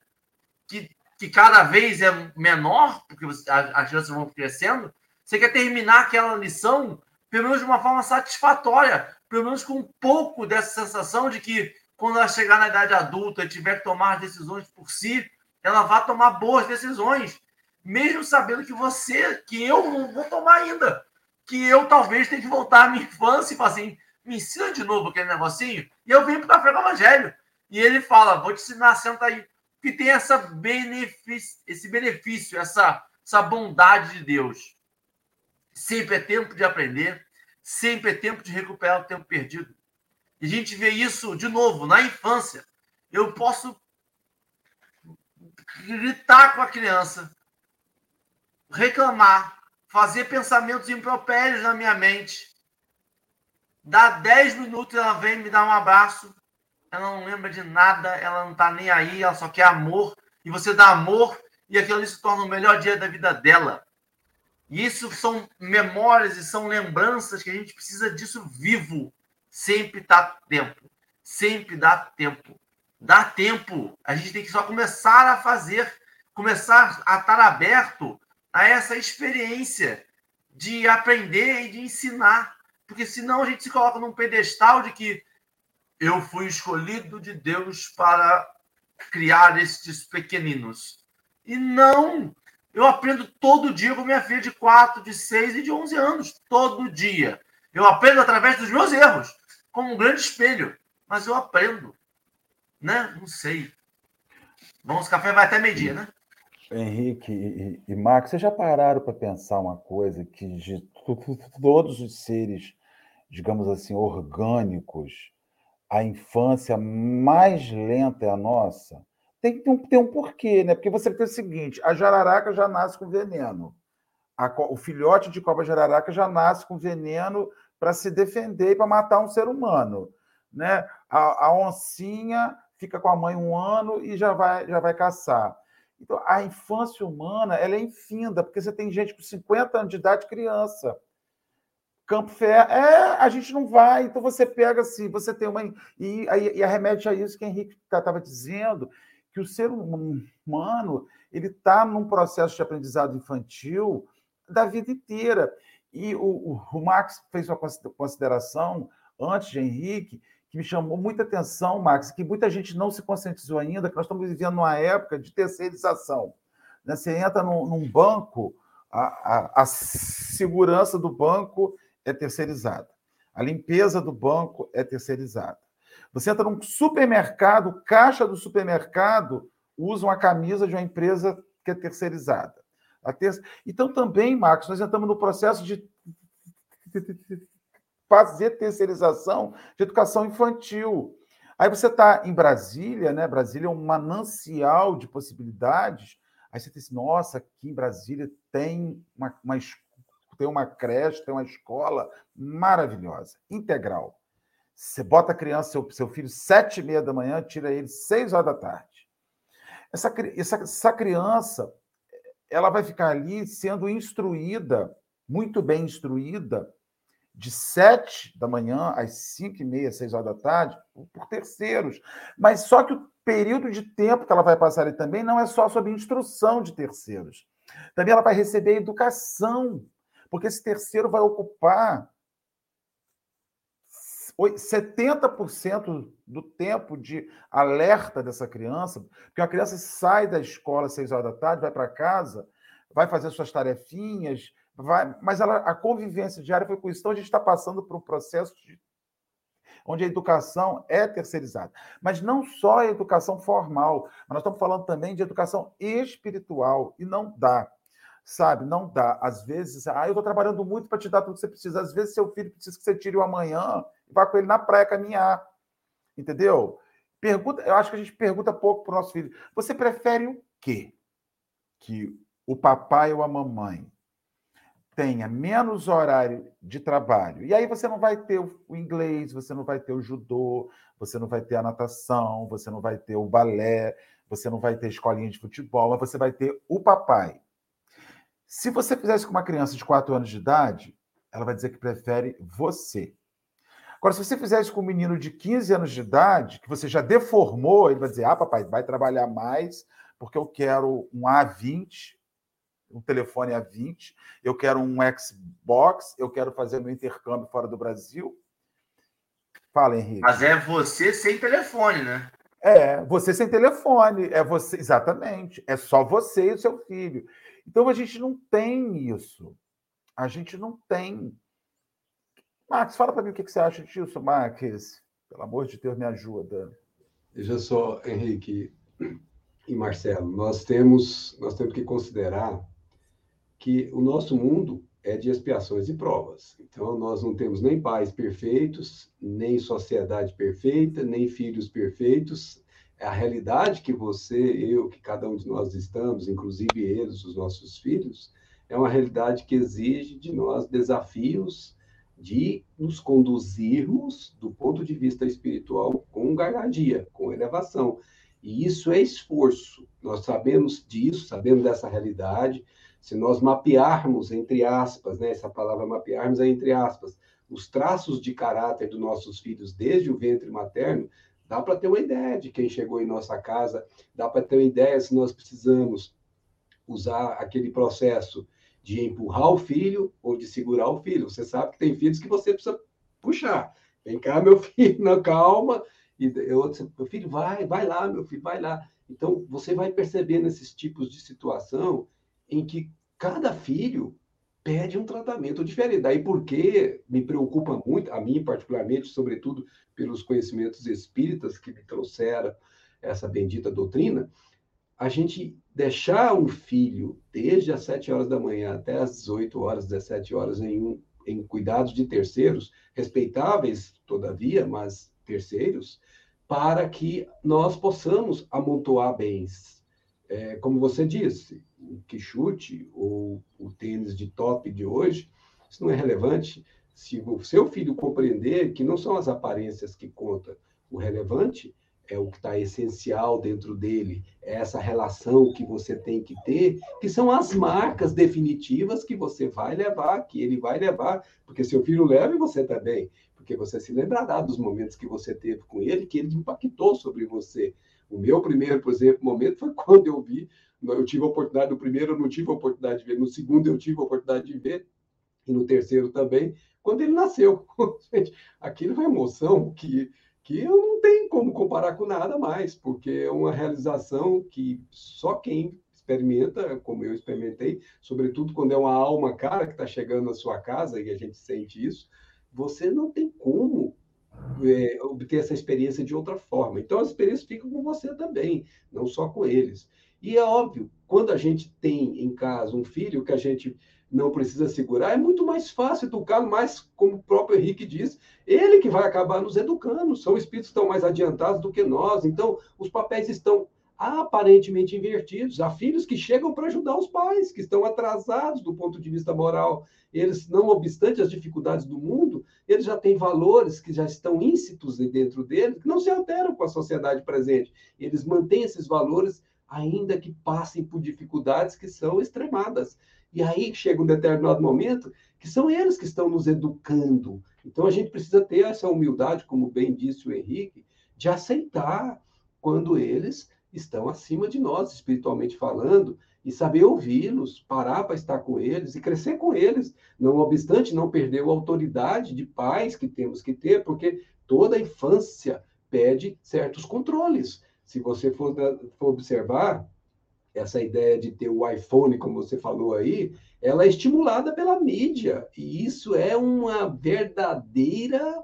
que, que cada vez é menor, porque você, as crianças vão crescendo, você quer terminar aquela lição pelo menos de uma forma satisfatória, pelo menos com um pouco dessa sensação de que quando ela chegar na idade adulta e tiver que tomar decisões por si, ela vai tomar boas decisões, mesmo sabendo que você, que eu não vou tomar ainda, que eu talvez tenha que voltar à minha infância e falar assim, me ensina de novo aquele negocinho, e eu venho para o Café do Evangelho. E ele fala, vou te ensinar, senta aí. Que tem essa benefício, esse benefício, essa, essa bondade de Deus. Sempre é tempo de aprender, sempre é tempo de recuperar o tempo perdido. E a gente vê isso de novo na infância. Eu posso gritar com a criança, reclamar, fazer pensamentos impropérios na minha mente. Dá 10 minutos, ela vem me dar um abraço. Ela não lembra de nada, ela não tá nem aí, ela só quer amor. E você dá amor e aquilo se torna o melhor dia da vida dela. E isso são memórias e são lembranças que a gente precisa disso vivo. Sempre dá tempo. Sempre dá tempo. Dá tempo. A gente tem que só começar a fazer, começar a estar aberto a essa experiência de aprender e de ensinar. Porque senão a gente se coloca num pedestal de que eu fui escolhido de Deus para criar estes pequeninos. E não! Eu aprendo todo dia com minha filha de 4, de 6 e de 11 anos. Todo dia. Eu aprendo através dos meus erros, como um grande espelho. Mas eu aprendo. Né? Não sei. Vamos, café vai até meio-dia, né? Henrique e, e Max, vocês já pararam para pensar uma coisa que de todos os seres, digamos assim, orgânicos, a infância mais lenta é a nossa? Tem que ter um, ter um porquê, né? Porque você tem o seguinte: a jararaca já nasce com veneno. A, o filhote de cobra jararaca já nasce com veneno para se defender e para matar um ser humano. Né? A, a, oncinha fica com a mãe um ano e já vai, já vai caçar. Então, a infância humana ela é infinda, porque você tem gente com 50 anos de idade, criança. Campo Ferro, é, a gente não vai. Então, você pega assim, você tem uma. E, e, e arremete a isso que o Henrique estava dizendo, que o ser humano ele está num processo de aprendizado infantil da vida inteira. E o, o, o Max fez uma consideração antes de Henrique que me chamou muita atenção, Max, que muita gente não se conscientizou ainda, que nós estamos vivendo uma época de terceirização. Né? Você entra num, num banco, a, a, a, segurança do banco é terceirizada, a limpeza do banco é terceirizada. Você entra num supermercado, caixa do supermercado usa uma camisa de uma empresa que é terceirizada. Ter... Então, também, Marcos, nós entramos no processo de fazer terceirização de educação infantil. Aí você está em Brasília, né? Brasília é um manancial de possibilidades. Aí você diz, nossa, aqui em Brasília tem uma, uma, tem uma creche, tem uma escola maravilhosa, integral. Você bota a criança, seu, seu filho, sete e meia da manhã, tira ele seis horas da tarde. Essa, essa, essa criança, ela vai ficar ali sendo instruída, muito bem instruída, de sete da manhã às cinco e meia, seis horas da tarde, por terceiros. Mas só que o período de tempo que ela vai passar ali também não é só sobre instrução de terceiros. Também ela vai receber educação, porque esse terceiro vai ocupar 70% do tempo de alerta dessa criança, porque a criança sai da escola às seis horas da tarde, vai para casa, vai fazer suas tarefinhas, vai, mas ela, a convivência diária foi com isso. Então, a gente está passando por um processo de, onde a educação é terceirizada. Mas não só a educação formal, mas nós estamos falando também de educação espiritual, e não dá sabe? Não dá. Às vezes, ah, eu estou trabalhando muito para te dar tudo que você precisa. Às vezes, seu filho precisa que você tire o amanhã e vá com ele na praia caminhar. Entendeu? Pergunta, eu acho que a gente pergunta pouco para o nosso filho. Você prefere o quê? Que o papai ou a mamãe tenha menos horário de trabalho. E aí você não vai ter o inglês, você não vai ter o judô, você não vai ter a natação, você não vai ter o balé, você não vai ter escolinha de futebol, mas você vai ter o papai. Se você fizesse com uma criança de 4 anos de idade, ela vai dizer que prefere você. Agora, se você fizer isso com um menino de 15 anos de idade, que você já deformou, ele vai dizer: ah, papai, vai trabalhar mais, porque eu quero um A20, um telefone A20, eu quero um Xbox, eu quero fazer meu intercâmbio fora do Brasil. Fala, Henrique. Mas é você sem telefone, né? É, você sem telefone, é você, exatamente. É só você e o seu filho. Então a gente não tem isso. A gente não tem. Max, fala para mim o que você acha disso, Max. Pelo amor de Deus, me ajuda. Veja só, Henrique e Marcelo, nós temos, nós temos que considerar que o nosso mundo é de expiações e provas. Então, nós não temos nem pais perfeitos, nem sociedade perfeita, nem filhos perfeitos. É a realidade que você, eu, que cada um de nós estamos, inclusive eles, os nossos filhos, é uma realidade que exige de nós desafios de nos conduzirmos do ponto de vista espiritual com gargadia, com elevação. E isso é esforço. Nós sabemos disso, sabemos dessa realidade. Se nós mapearmos, entre aspas, né, essa palavra mapearmos é entre aspas, os traços de caráter dos nossos filhos desde o ventre materno, dá para ter uma ideia de quem chegou em nossa casa, dá para ter uma ideia se nós precisamos usar aquele processo de empurrar o filho ou de segurar o filho. Você sabe que tem filhos que você precisa puxar. Vem cá, meu filho, na calma. E eu, meu filho, vai, vai lá, meu filho, vai lá. Então, você vai percebendo esses tipos de situação em que cada filho pede um tratamento diferente. Daí porque me preocupa muito, a mim particularmente, sobretudo pelos conhecimentos espíritas que me trouxeram essa bendita doutrina, a gente deixar um filho desde as 7 horas da manhã até as 18 horas, 17 horas em, um, em cuidados de terceiros, respeitáveis, todavia, mas terceiros, para que nós possamos amontoar bens. É, como você disse, o quichute ou o tênis de top de hoje, isso não é relevante. Se o seu filho compreender que não são as aparências que contam, o relevante é o que está essencial dentro dele, é essa relação que você tem que ter, que são as marcas definitivas que você vai levar, que ele vai levar, porque seu filho leva e você também, porque você se lembrará dos momentos que você teve com ele, que ele impactou sobre você. O meu primeiro, por exemplo, momento foi quando eu vi, eu tive a oportunidade, no primeiro eu não tive a oportunidade de ver, no segundo eu tive a oportunidade de ver, e no terceiro também, quando ele nasceu. Gente, aquilo foi uma emoção que que eu não tenho como comparar com nada mais, porque é uma realização que só quem experimenta, como eu experimentei, sobretudo quando é uma alma cara que está chegando na sua casa e a gente sente isso, você não tem como é, obter essa experiência de outra forma. Então, as experiências ficam com você também, não só com eles. E é óbvio, quando a gente tem em casa um filho que a gente não precisa segurar, é muito mais fácil educá-lo, mas, como o próprio Henrique diz, ele que vai acabar nos educando. São espíritos que estão mais adiantados do que nós, então os papéis estão aparentemente invertidos. Há filhos que chegam para ajudar os pais, que estão atrasados do ponto de vista moral. Eles, não obstante as dificuldades do mundo, eles já têm valores que já estão íncitos dentro deles, que não se alteram com a sociedade presente. Eles mantêm esses valores, ainda que passem por dificuldades que são extremadas. E aí chega um determinado momento que são eles que estão nos educando. Então a gente precisa ter essa humildade, como bem disse o Henrique, de aceitar quando eles estão acima de nós, espiritualmente falando, e saber ouvi-los, parar para estar com eles e crescer com eles, não obstante não perder a autoridade de pais que temos que ter, porque toda infância pede certos controles. Se você for, for observar, essa ideia de ter o iPhone, como você falou aí, ela é estimulada pela mídia. E isso é uma verdadeira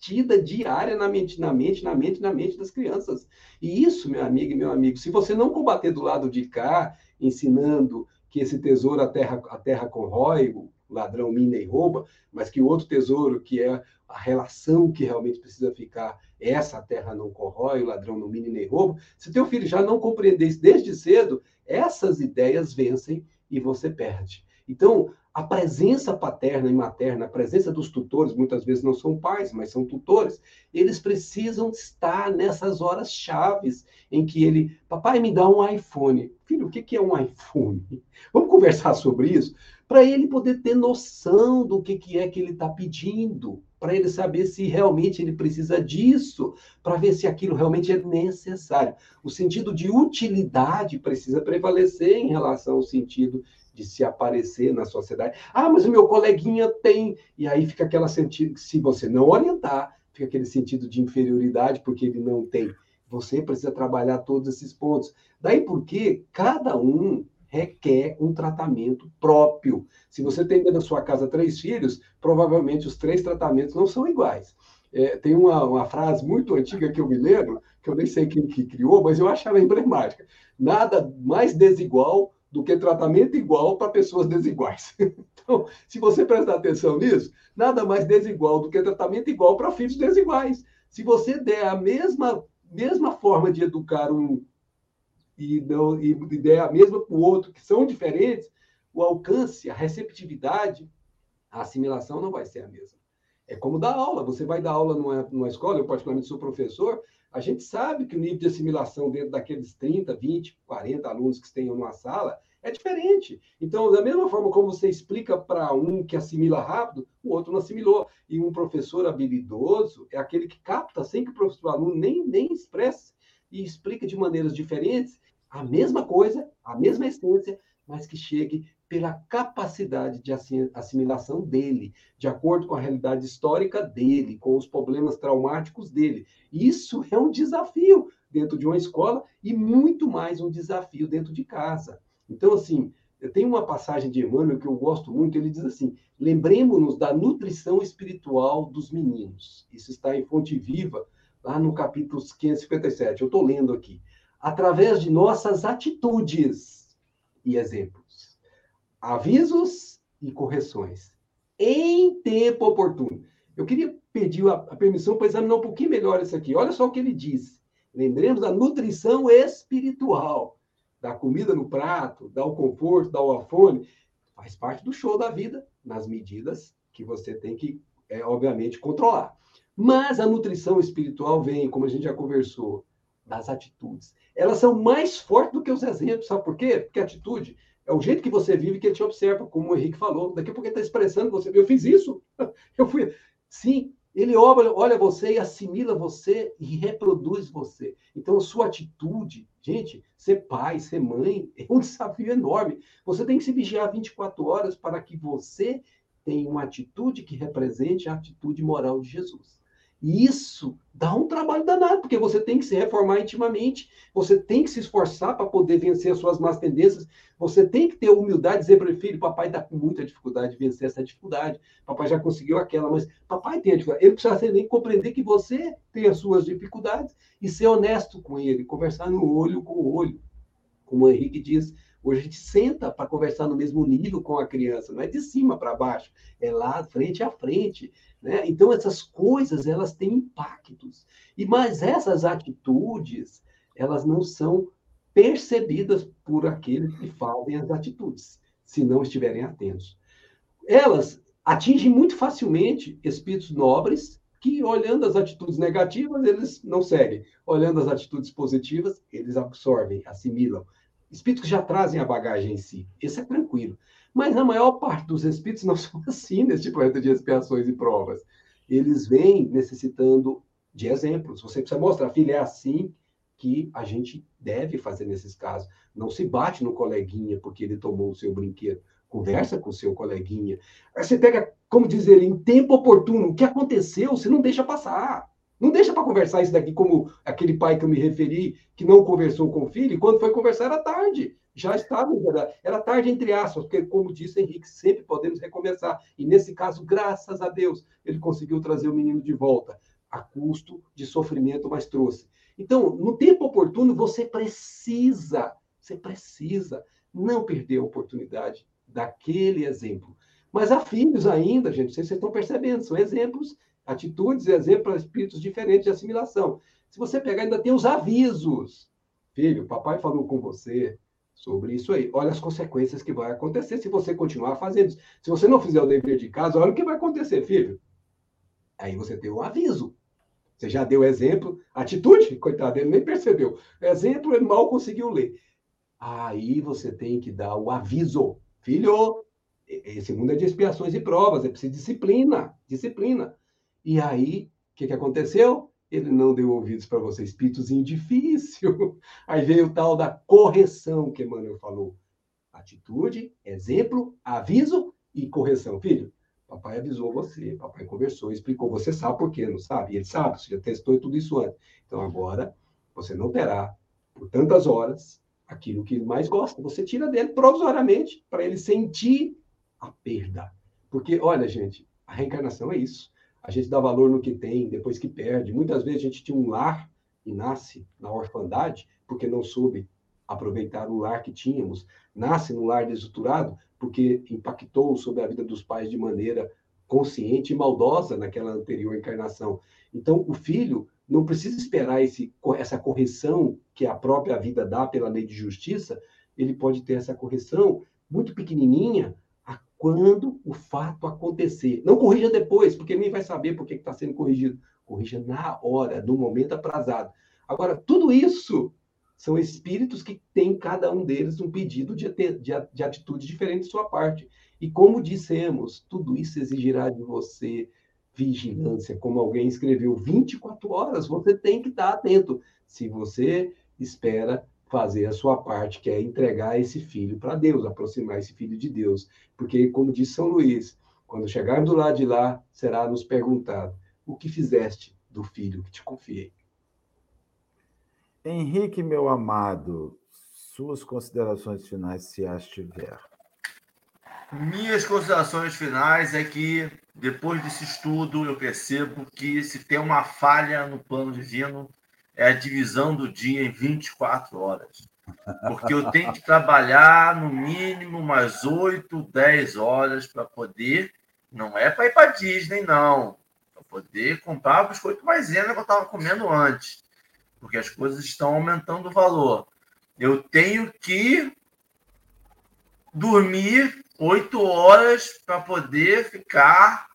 batida diária na mente, na mente, na mente, na mente das crianças. E isso, meu amigo e meu amigo, se você não combater do lado de cá, ensinando que esse tesouro a terra, a terra corrói, o ladrão mina e rouba, mas que o outro tesouro, que é a relação que realmente precisa ficar, essa terra não corrói, o ladrão não mina nem rouba. Se teu filho já não compreender isso desde cedo, essas ideias vencem e você perde. Então, a presença paterna e materna, a presença dos tutores, muitas vezes não são pais, mas são tutores, eles precisam estar nessas horas chaves em que ele, papai, me dá um iPhone. Filho, o que é um iPhone? Vamos conversar sobre isso? Para ele poder ter noção do que é que ele está pedindo, para ele saber se realmente ele precisa disso, para ver se aquilo realmente é necessário. O sentido de utilidade precisa prevalecer em relação ao sentido de se aparecer na sociedade. Ah, mas o meu coleguinha tem. E aí fica aquela sentido, se você não orientar, fica aquele sentido de inferioridade porque ele não tem. Você precisa trabalhar todos esses pontos. Daí porque cada um requer um tratamento próprio. Se você tem da sua casa três filhos, provavelmente os três tratamentos não são iguais. É, tem uma, uma, frase muito antiga que eu me lembro, que eu nem sei quem que criou, mas eu acho ela emblemática. Nada mais desigual do que tratamento igual para pessoas desiguais. Então, se você prestar atenção nisso, nada mais desigual do que tratamento igual para filhos desiguais. Se você der a mesma, mesma forma de educar um e, não, e der a mesma para o outro, que são diferentes, o alcance, a receptividade, a assimilação não vai ser a mesma. É como dar aula. Você vai dar aula numa, numa escola, eu particularmente sou professor, a gente sabe que o nível de assimilação dentro daqueles 30, 20, 40 alunos que tenham numa sala é diferente. Então, da mesma forma como você explica para um que assimila rápido, o outro não assimilou. E um professor habilidoso é aquele que capta sem que o professor o aluno nem, nem expresse e explica de maneiras diferentes a mesma coisa, a mesma essência, mas que chegue pela capacidade de assimilação dele, de acordo com a realidade histórica dele, com os problemas traumáticos dele. Isso é um desafio dentro de uma escola e muito mais um desafio dentro de casa. Então, assim, tem uma passagem de Emmanuel que eu gosto muito, ele diz assim: lembremos-nos da nutrição espiritual dos meninos. Isso está em Fonte Viva, lá no capítulo 557. Eu estou lendo aqui. Através de nossas atitudes e exemplos avisos e correções em tempo oportuno. Eu queria pedir a, a permissão para examinar um pouquinho melhor isso aqui. Olha só o que ele diz. Lembremos da nutrição espiritual, da comida no prato, dar o conforto, dar o afone, faz parte do show da vida, nas medidas que você tem que, é, obviamente, controlar. Mas a nutrição espiritual vem, como a gente já conversou, das atitudes. Elas são mais fortes do que os exemplos, sabe por quê? Porque a atitude é o jeito que você vive que ele te observa, como o Henrique falou. Daqui a pouco ele está expressando você. Eu fiz isso. Eu fui. Sim, ele olha, olha você e assimila você e reproduz você. Então, sua atitude, gente, ser pai, ser mãe, é um desafio enorme. Você tem que se vigiar 24 horas para que você tenha uma atitude que represente a atitude moral de Jesus. Isso dá um trabalho danado, porque você tem que se reformar intimamente, você tem que se esforçar para poder vencer as suas más tendências, você tem que ter humildade e dizer para o filho, papai está com muita dificuldade de vencer essa dificuldade, papai já conseguiu aquela, mas papai tem a dificuldade. Ele precisa nem compreender que você tem as suas dificuldades e ser honesto com ele, conversar no olho com o olho. Como o Henrique diz, Hoje a gente senta para conversar no mesmo nível com a criança, não é de cima para baixo, é lá frente a frente. Né? Então, essas coisas, elas têm impactos. E Mas essas atitudes, elas não são percebidas por aqueles que fazem as atitudes, se não estiverem atentos. Elas atingem muito facilmente espíritos nobres, que olhando as atitudes negativas, eles não seguem. Olhando as atitudes positivas, eles absorvem, assimilam espíritos que já trazem a bagagem em si. Isso é tranquilo. Mas a maior parte dos espíritos não são assim neste planeta de expiações e provas. Eles vêm necessitando de exemplos. Você precisa mostrar, filha, é assim que a gente deve fazer nesses casos. Não se bate no coleguinha porque ele tomou o seu brinquedo. Conversa com o seu coleguinha. Aí você pega, como diz ele, em tempo oportuno, o que aconteceu, você não deixa passar. Não deixa para conversar isso daqui como aquele pai que eu me referi, que não conversou com o filho, e quando foi conversar era tarde. Já estava, era tarde entre aspas, porque, como disse Henrique, sempre podemos recomeçar. E nesse caso, graças a Deus, ele conseguiu trazer o menino de volta, a custo de sofrimento, mas trouxe. Então, no tempo oportuno, você precisa, você precisa não perder a oportunidade daquele exemplo. Mas há filhos ainda, gente, vocês estão percebendo, são exemplos atitudes e exemplos para espíritos diferentes de assimilação. Se você pegar, ainda tem os avisos. Filho, papai falou com você sobre isso aí. Olha as consequências que vai acontecer se você continuar fazendo. Se você não fizer o dever de casa, olha o que vai acontecer, filho. Aí você tem um aviso. Você já deu exemplo, atitude, coitado, ele nem percebeu. Exemplo, ele mal conseguiu ler. Aí você tem que dar o aviso. Filho, esse mundo é de expiações e provas, é preciso disciplina, disciplina. E aí, o que, que aconteceu? Ele não deu ouvidos para você, espíritozinho difícil. Aí veio o tal da correção que Emmanuel falou. Atitude, exemplo, aviso e correção. Filho, papai avisou você, papai conversou, explicou. Você sabe por quê, não sabe? Ele sabe, você já testou tudo isso antes. Então agora você não terá, por tantas horas, aquilo que mais gosta. Você tira dele provisoriamente para ele sentir a perda. Porque, olha, gente, a reencarnação é isso a gente dá valor no que tem, depois que perde. Muitas vezes a gente tinha um lar e nasce na orfandade porque não soube aproveitar o lar que tínhamos, nasce no lar desestruturado porque impactou sobre a vida dos pais de maneira consciente e maldosa naquela anterior encarnação. Então, o filho não precisa esperar esse, essa correção que a própria vida dá pela lei de justiça, ele pode ter essa correção muito pequenininha, quando o fato acontecer. Não corrija depois, porque nem vai saber por que está sendo corrigido. Corrija na hora, no momento aprazado. Agora, tudo isso são espíritos que têm cada um deles um pedido de, de, de atitude diferente de sua parte. E como dissemos, tudo isso exigirá de você vigilância, como alguém escreveu, 24 horas, você tem que estar atento. Se você espera fazer a sua parte, que é entregar esse filho para Deus, aproximar esse filho de Deus. Porque, como diz São Luís, quando chegarmos do lado de lá, será nos perguntado: o que fizeste do filho que te confiei? Henrique, meu amado, suas considerações finais, se as tiver. Minhas considerações finais é que, depois desse estudo, eu percebo que se tem uma falha no plano divino, é a divisão do dia em 24 horas. Porque eu tenho que trabalhar no mínimo umas 8, 10 horas para poder. Não é para ir para Disney, não. Para poder comprar o biscoito maisena que eu estava comendo antes. Porque as coisas estão aumentando o valor. Eu tenho que dormir 8 horas para poder ficar.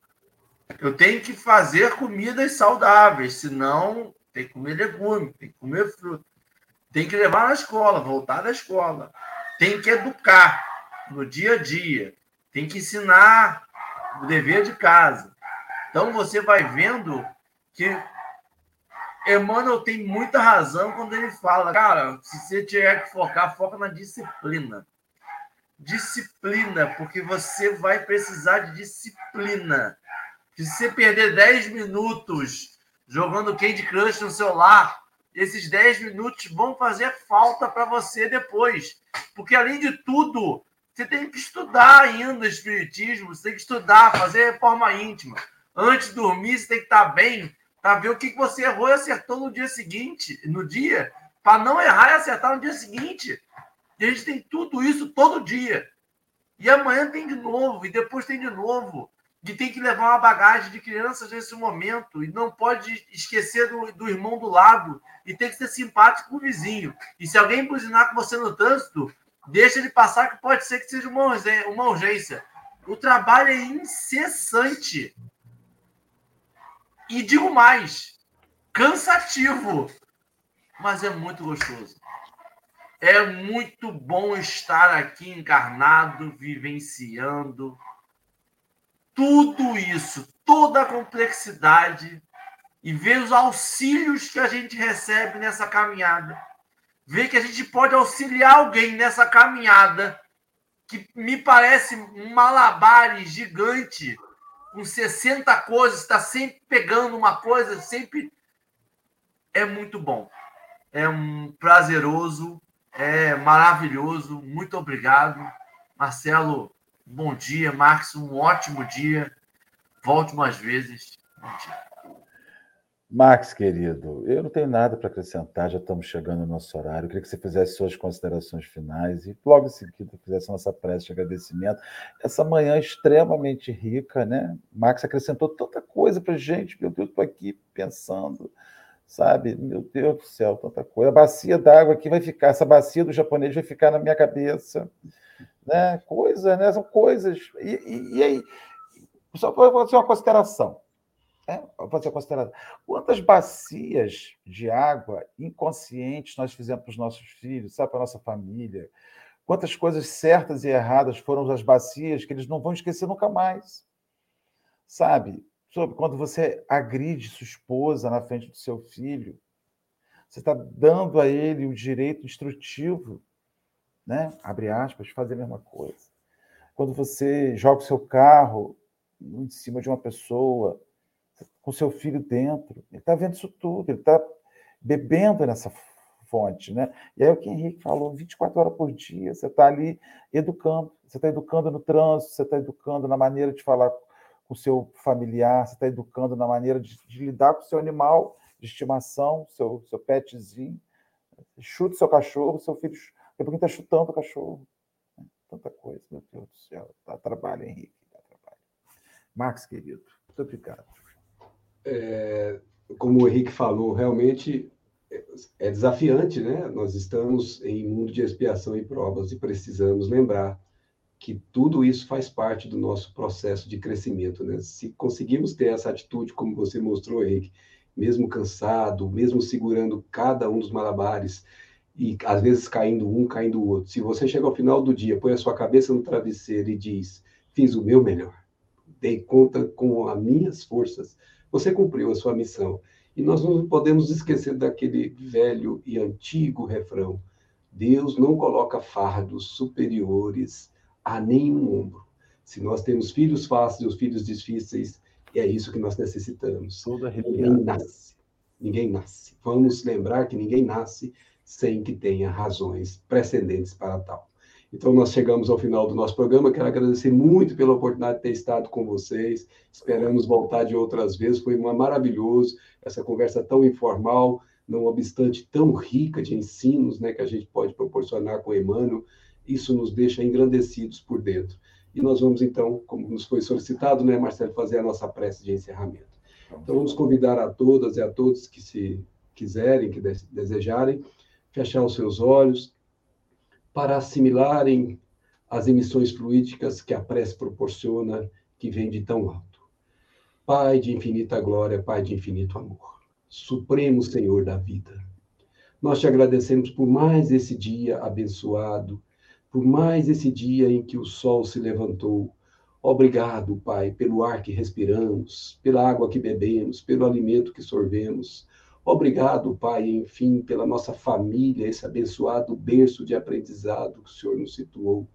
Eu tenho que fazer comidas saudáveis, senão tem que comer legume, tem que comer fruta, tem que levar na escola, voltar da escola, tem que educar no dia a dia, tem que ensinar o dever de casa. Então você vai vendo que Emmanuel tem muita razão quando ele fala, cara, se você tiver que focar, foca na disciplina. Disciplina, porque você vai precisar de disciplina. Se você perder 10 minutos jogando Candy Crush no celular, esses 10 minutos vão fazer falta para você depois. Porque, além de tudo, você tem que estudar ainda Espiritismo, você tem que estudar, fazer reforma íntima. Antes de dormir, você tem que estar bem para ver o que você errou e acertou no dia seguinte, no dia, para não errar e acertar no dia seguinte. E a gente tem tudo isso todo dia. E amanhã tem de novo, e depois tem de novo de tem que levar uma bagagem de crianças nesse momento e não pode esquecer do, do irmão do lado e tem que ser simpático com o vizinho. E se alguém buzinar com você no trânsito, deixa ele passar que pode ser que seja uma, uma urgência. O trabalho é incessante. E digo mais, cansativo, mas é muito gostoso. É muito bom estar aqui encarnado, vivenciando, tudo isso, toda a complexidade e ver os auxílios que a gente recebe nessa caminhada. Ver que a gente pode auxiliar alguém nessa caminhada que me parece um malabar gigante, com 60 coisas, está sempre pegando uma coisa, sempre é muito bom. É um prazeroso, é maravilhoso. Muito obrigado. Marcelo, Bom dia, Marcos. Um ótimo dia. Volte mais vezes. Max, querido, eu não tenho nada para acrescentar, já estamos chegando no nosso horário. Eu queria que você fizesse suas considerações finais e logo em seguida fizesse nossa prece de agradecimento. Essa manhã extremamente rica, né? Max acrescentou tanta coisa para gente, meu Deus, estou aqui pensando sabe? Meu Deus do céu, tanta coisa. A bacia d'água aqui vai ficar, essa bacia do japonês vai ficar na minha cabeça, né? Coisa, né? São coisas. E, e, e aí, só vou fazer uma consideração. É, fazer uma. Quantas bacias de água inconscientes nós fizemos para os nossos filhos, sabe, para a nossa família? Quantas coisas certas e erradas foram as bacias que eles não vão esquecer nunca mais? Sabe? Sobre quando você agride sua esposa na frente do seu filho, você está dando a ele o direito instrutivo, né? Abre aspas, fazer a mesma coisa. Quando você joga o seu carro em cima de uma pessoa, com seu filho dentro, ele está vendo isso tudo, ele está bebendo nessa fonte, né? E aí o que o Henrique falou, 24 horas por dia, você está ali educando, você está educando no trânsito, você está educando na maneira de falar com o seu familiar, você está educando na maneira de, de, lidar com o seu animal de estimação, seu, seu petzinho. Chute seu cachorro, seu filho. É porque está chutando o cachorro. Tanta coisa, meu Deus do céu. Dá trabalho, Henrique, dá trabalho. Max, querido, muito obrigado. É, como o Henrique falou, realmente é desafiante, né? Nós estamos em mundo de expiação e provas e precisamos lembrar que tudo isso faz parte do nosso processo de crescimento, né? Se conseguimos ter essa atitude, como você mostrou, Henrique, mesmo cansado, mesmo segurando cada um dos malabares e às vezes caindo um, caindo o outro. Se você chega ao final do dia, põe a sua cabeça no travesseiro e diz: "Fiz o meu melhor. Dei conta com as minhas forças. Você cumpriu a sua missão." E nós não podemos esquecer daquele velho e antigo refrão: Deus não coloca fardos superiores a nenhum ombro. Se nós temos filhos fáceis ou filhos difíceis, é isso que nós necessitamos. Ninguém nasce. Ninguém nasce. Vamos lembrar que ninguém nasce sem que tenha razões precedentes para tal. Então, nós chegamos ao final do nosso programa. Quero agradecer muito pela oportunidade de ter estado com vocês. Esperamos voltar de outras vezes. Foi uma maravilhoso essa conversa tão informal, não obstante tão rica de ensinos né, que a gente pode proporcionar com Emmanuel. Isso nos deixa engrandecidos por dentro. E nós vamos, então, como nos foi solicitado, né, Marcelo, fazer a nossa prece de encerramento. Então, vamos convidar a todas e a todos que se quiserem, que desejarem, fechar os seus olhos, para assimilarem as emissões fluídicas que a prece proporciona, que vem de tão alto. Pai de infinita glória, Pai de infinito amor, Supremo Senhor da vida, nós te agradecemos por mais esse dia abençoado, por mais esse dia em que o sol se levantou. Obrigado, Pai, pelo ar que respiramos, pela água que bebemos, pelo alimento que sorvemos. Obrigado, Pai, enfim, pela nossa família, esse abençoado berço de aprendizado que o Senhor nos situou.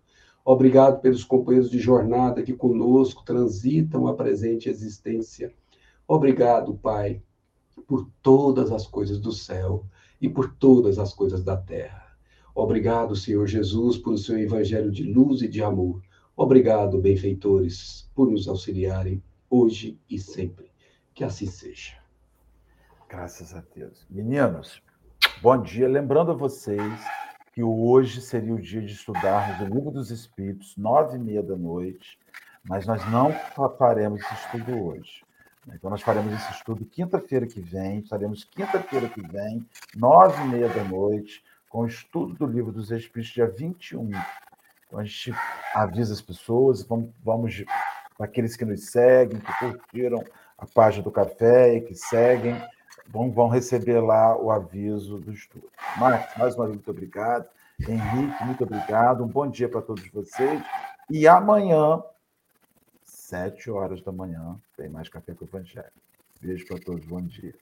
Obrigado pelos companheiros de jornada que conosco transitam a presente existência. Obrigado, Pai, por todas as coisas do céu e por todas as coisas da terra. Obrigado, Senhor Jesus, por o seu evangelho de luz e de amor. Obrigado, benfeitores, por nos auxiliarem hoje e sempre. Que assim seja. Graças a Deus. Meninos, bom dia. Lembrando a vocês que hoje seria o dia de estudarmos o Livro dos Espíritos, nove e meia da noite, mas nós não faremos esse estudo hoje. Então, nós faremos esse estudo quinta-feira que vem, estaremos quinta-feira que vem, nove e meia da noite, com o estudo do Livro dos Espíritos, dia 21. Então, a gente avisa as pessoas, vamos, vamos aqueles que nos seguem, que curtiram a página do café e que seguem, vão, vão receber lá o aviso do estudo. Marcos, mais uma vez, muito obrigado. Henrique, muito obrigado. Um bom dia para todos vocês. E amanhã, sete horas da manhã, tem mais Café com o Evangelho. Beijo para todos, bom dia.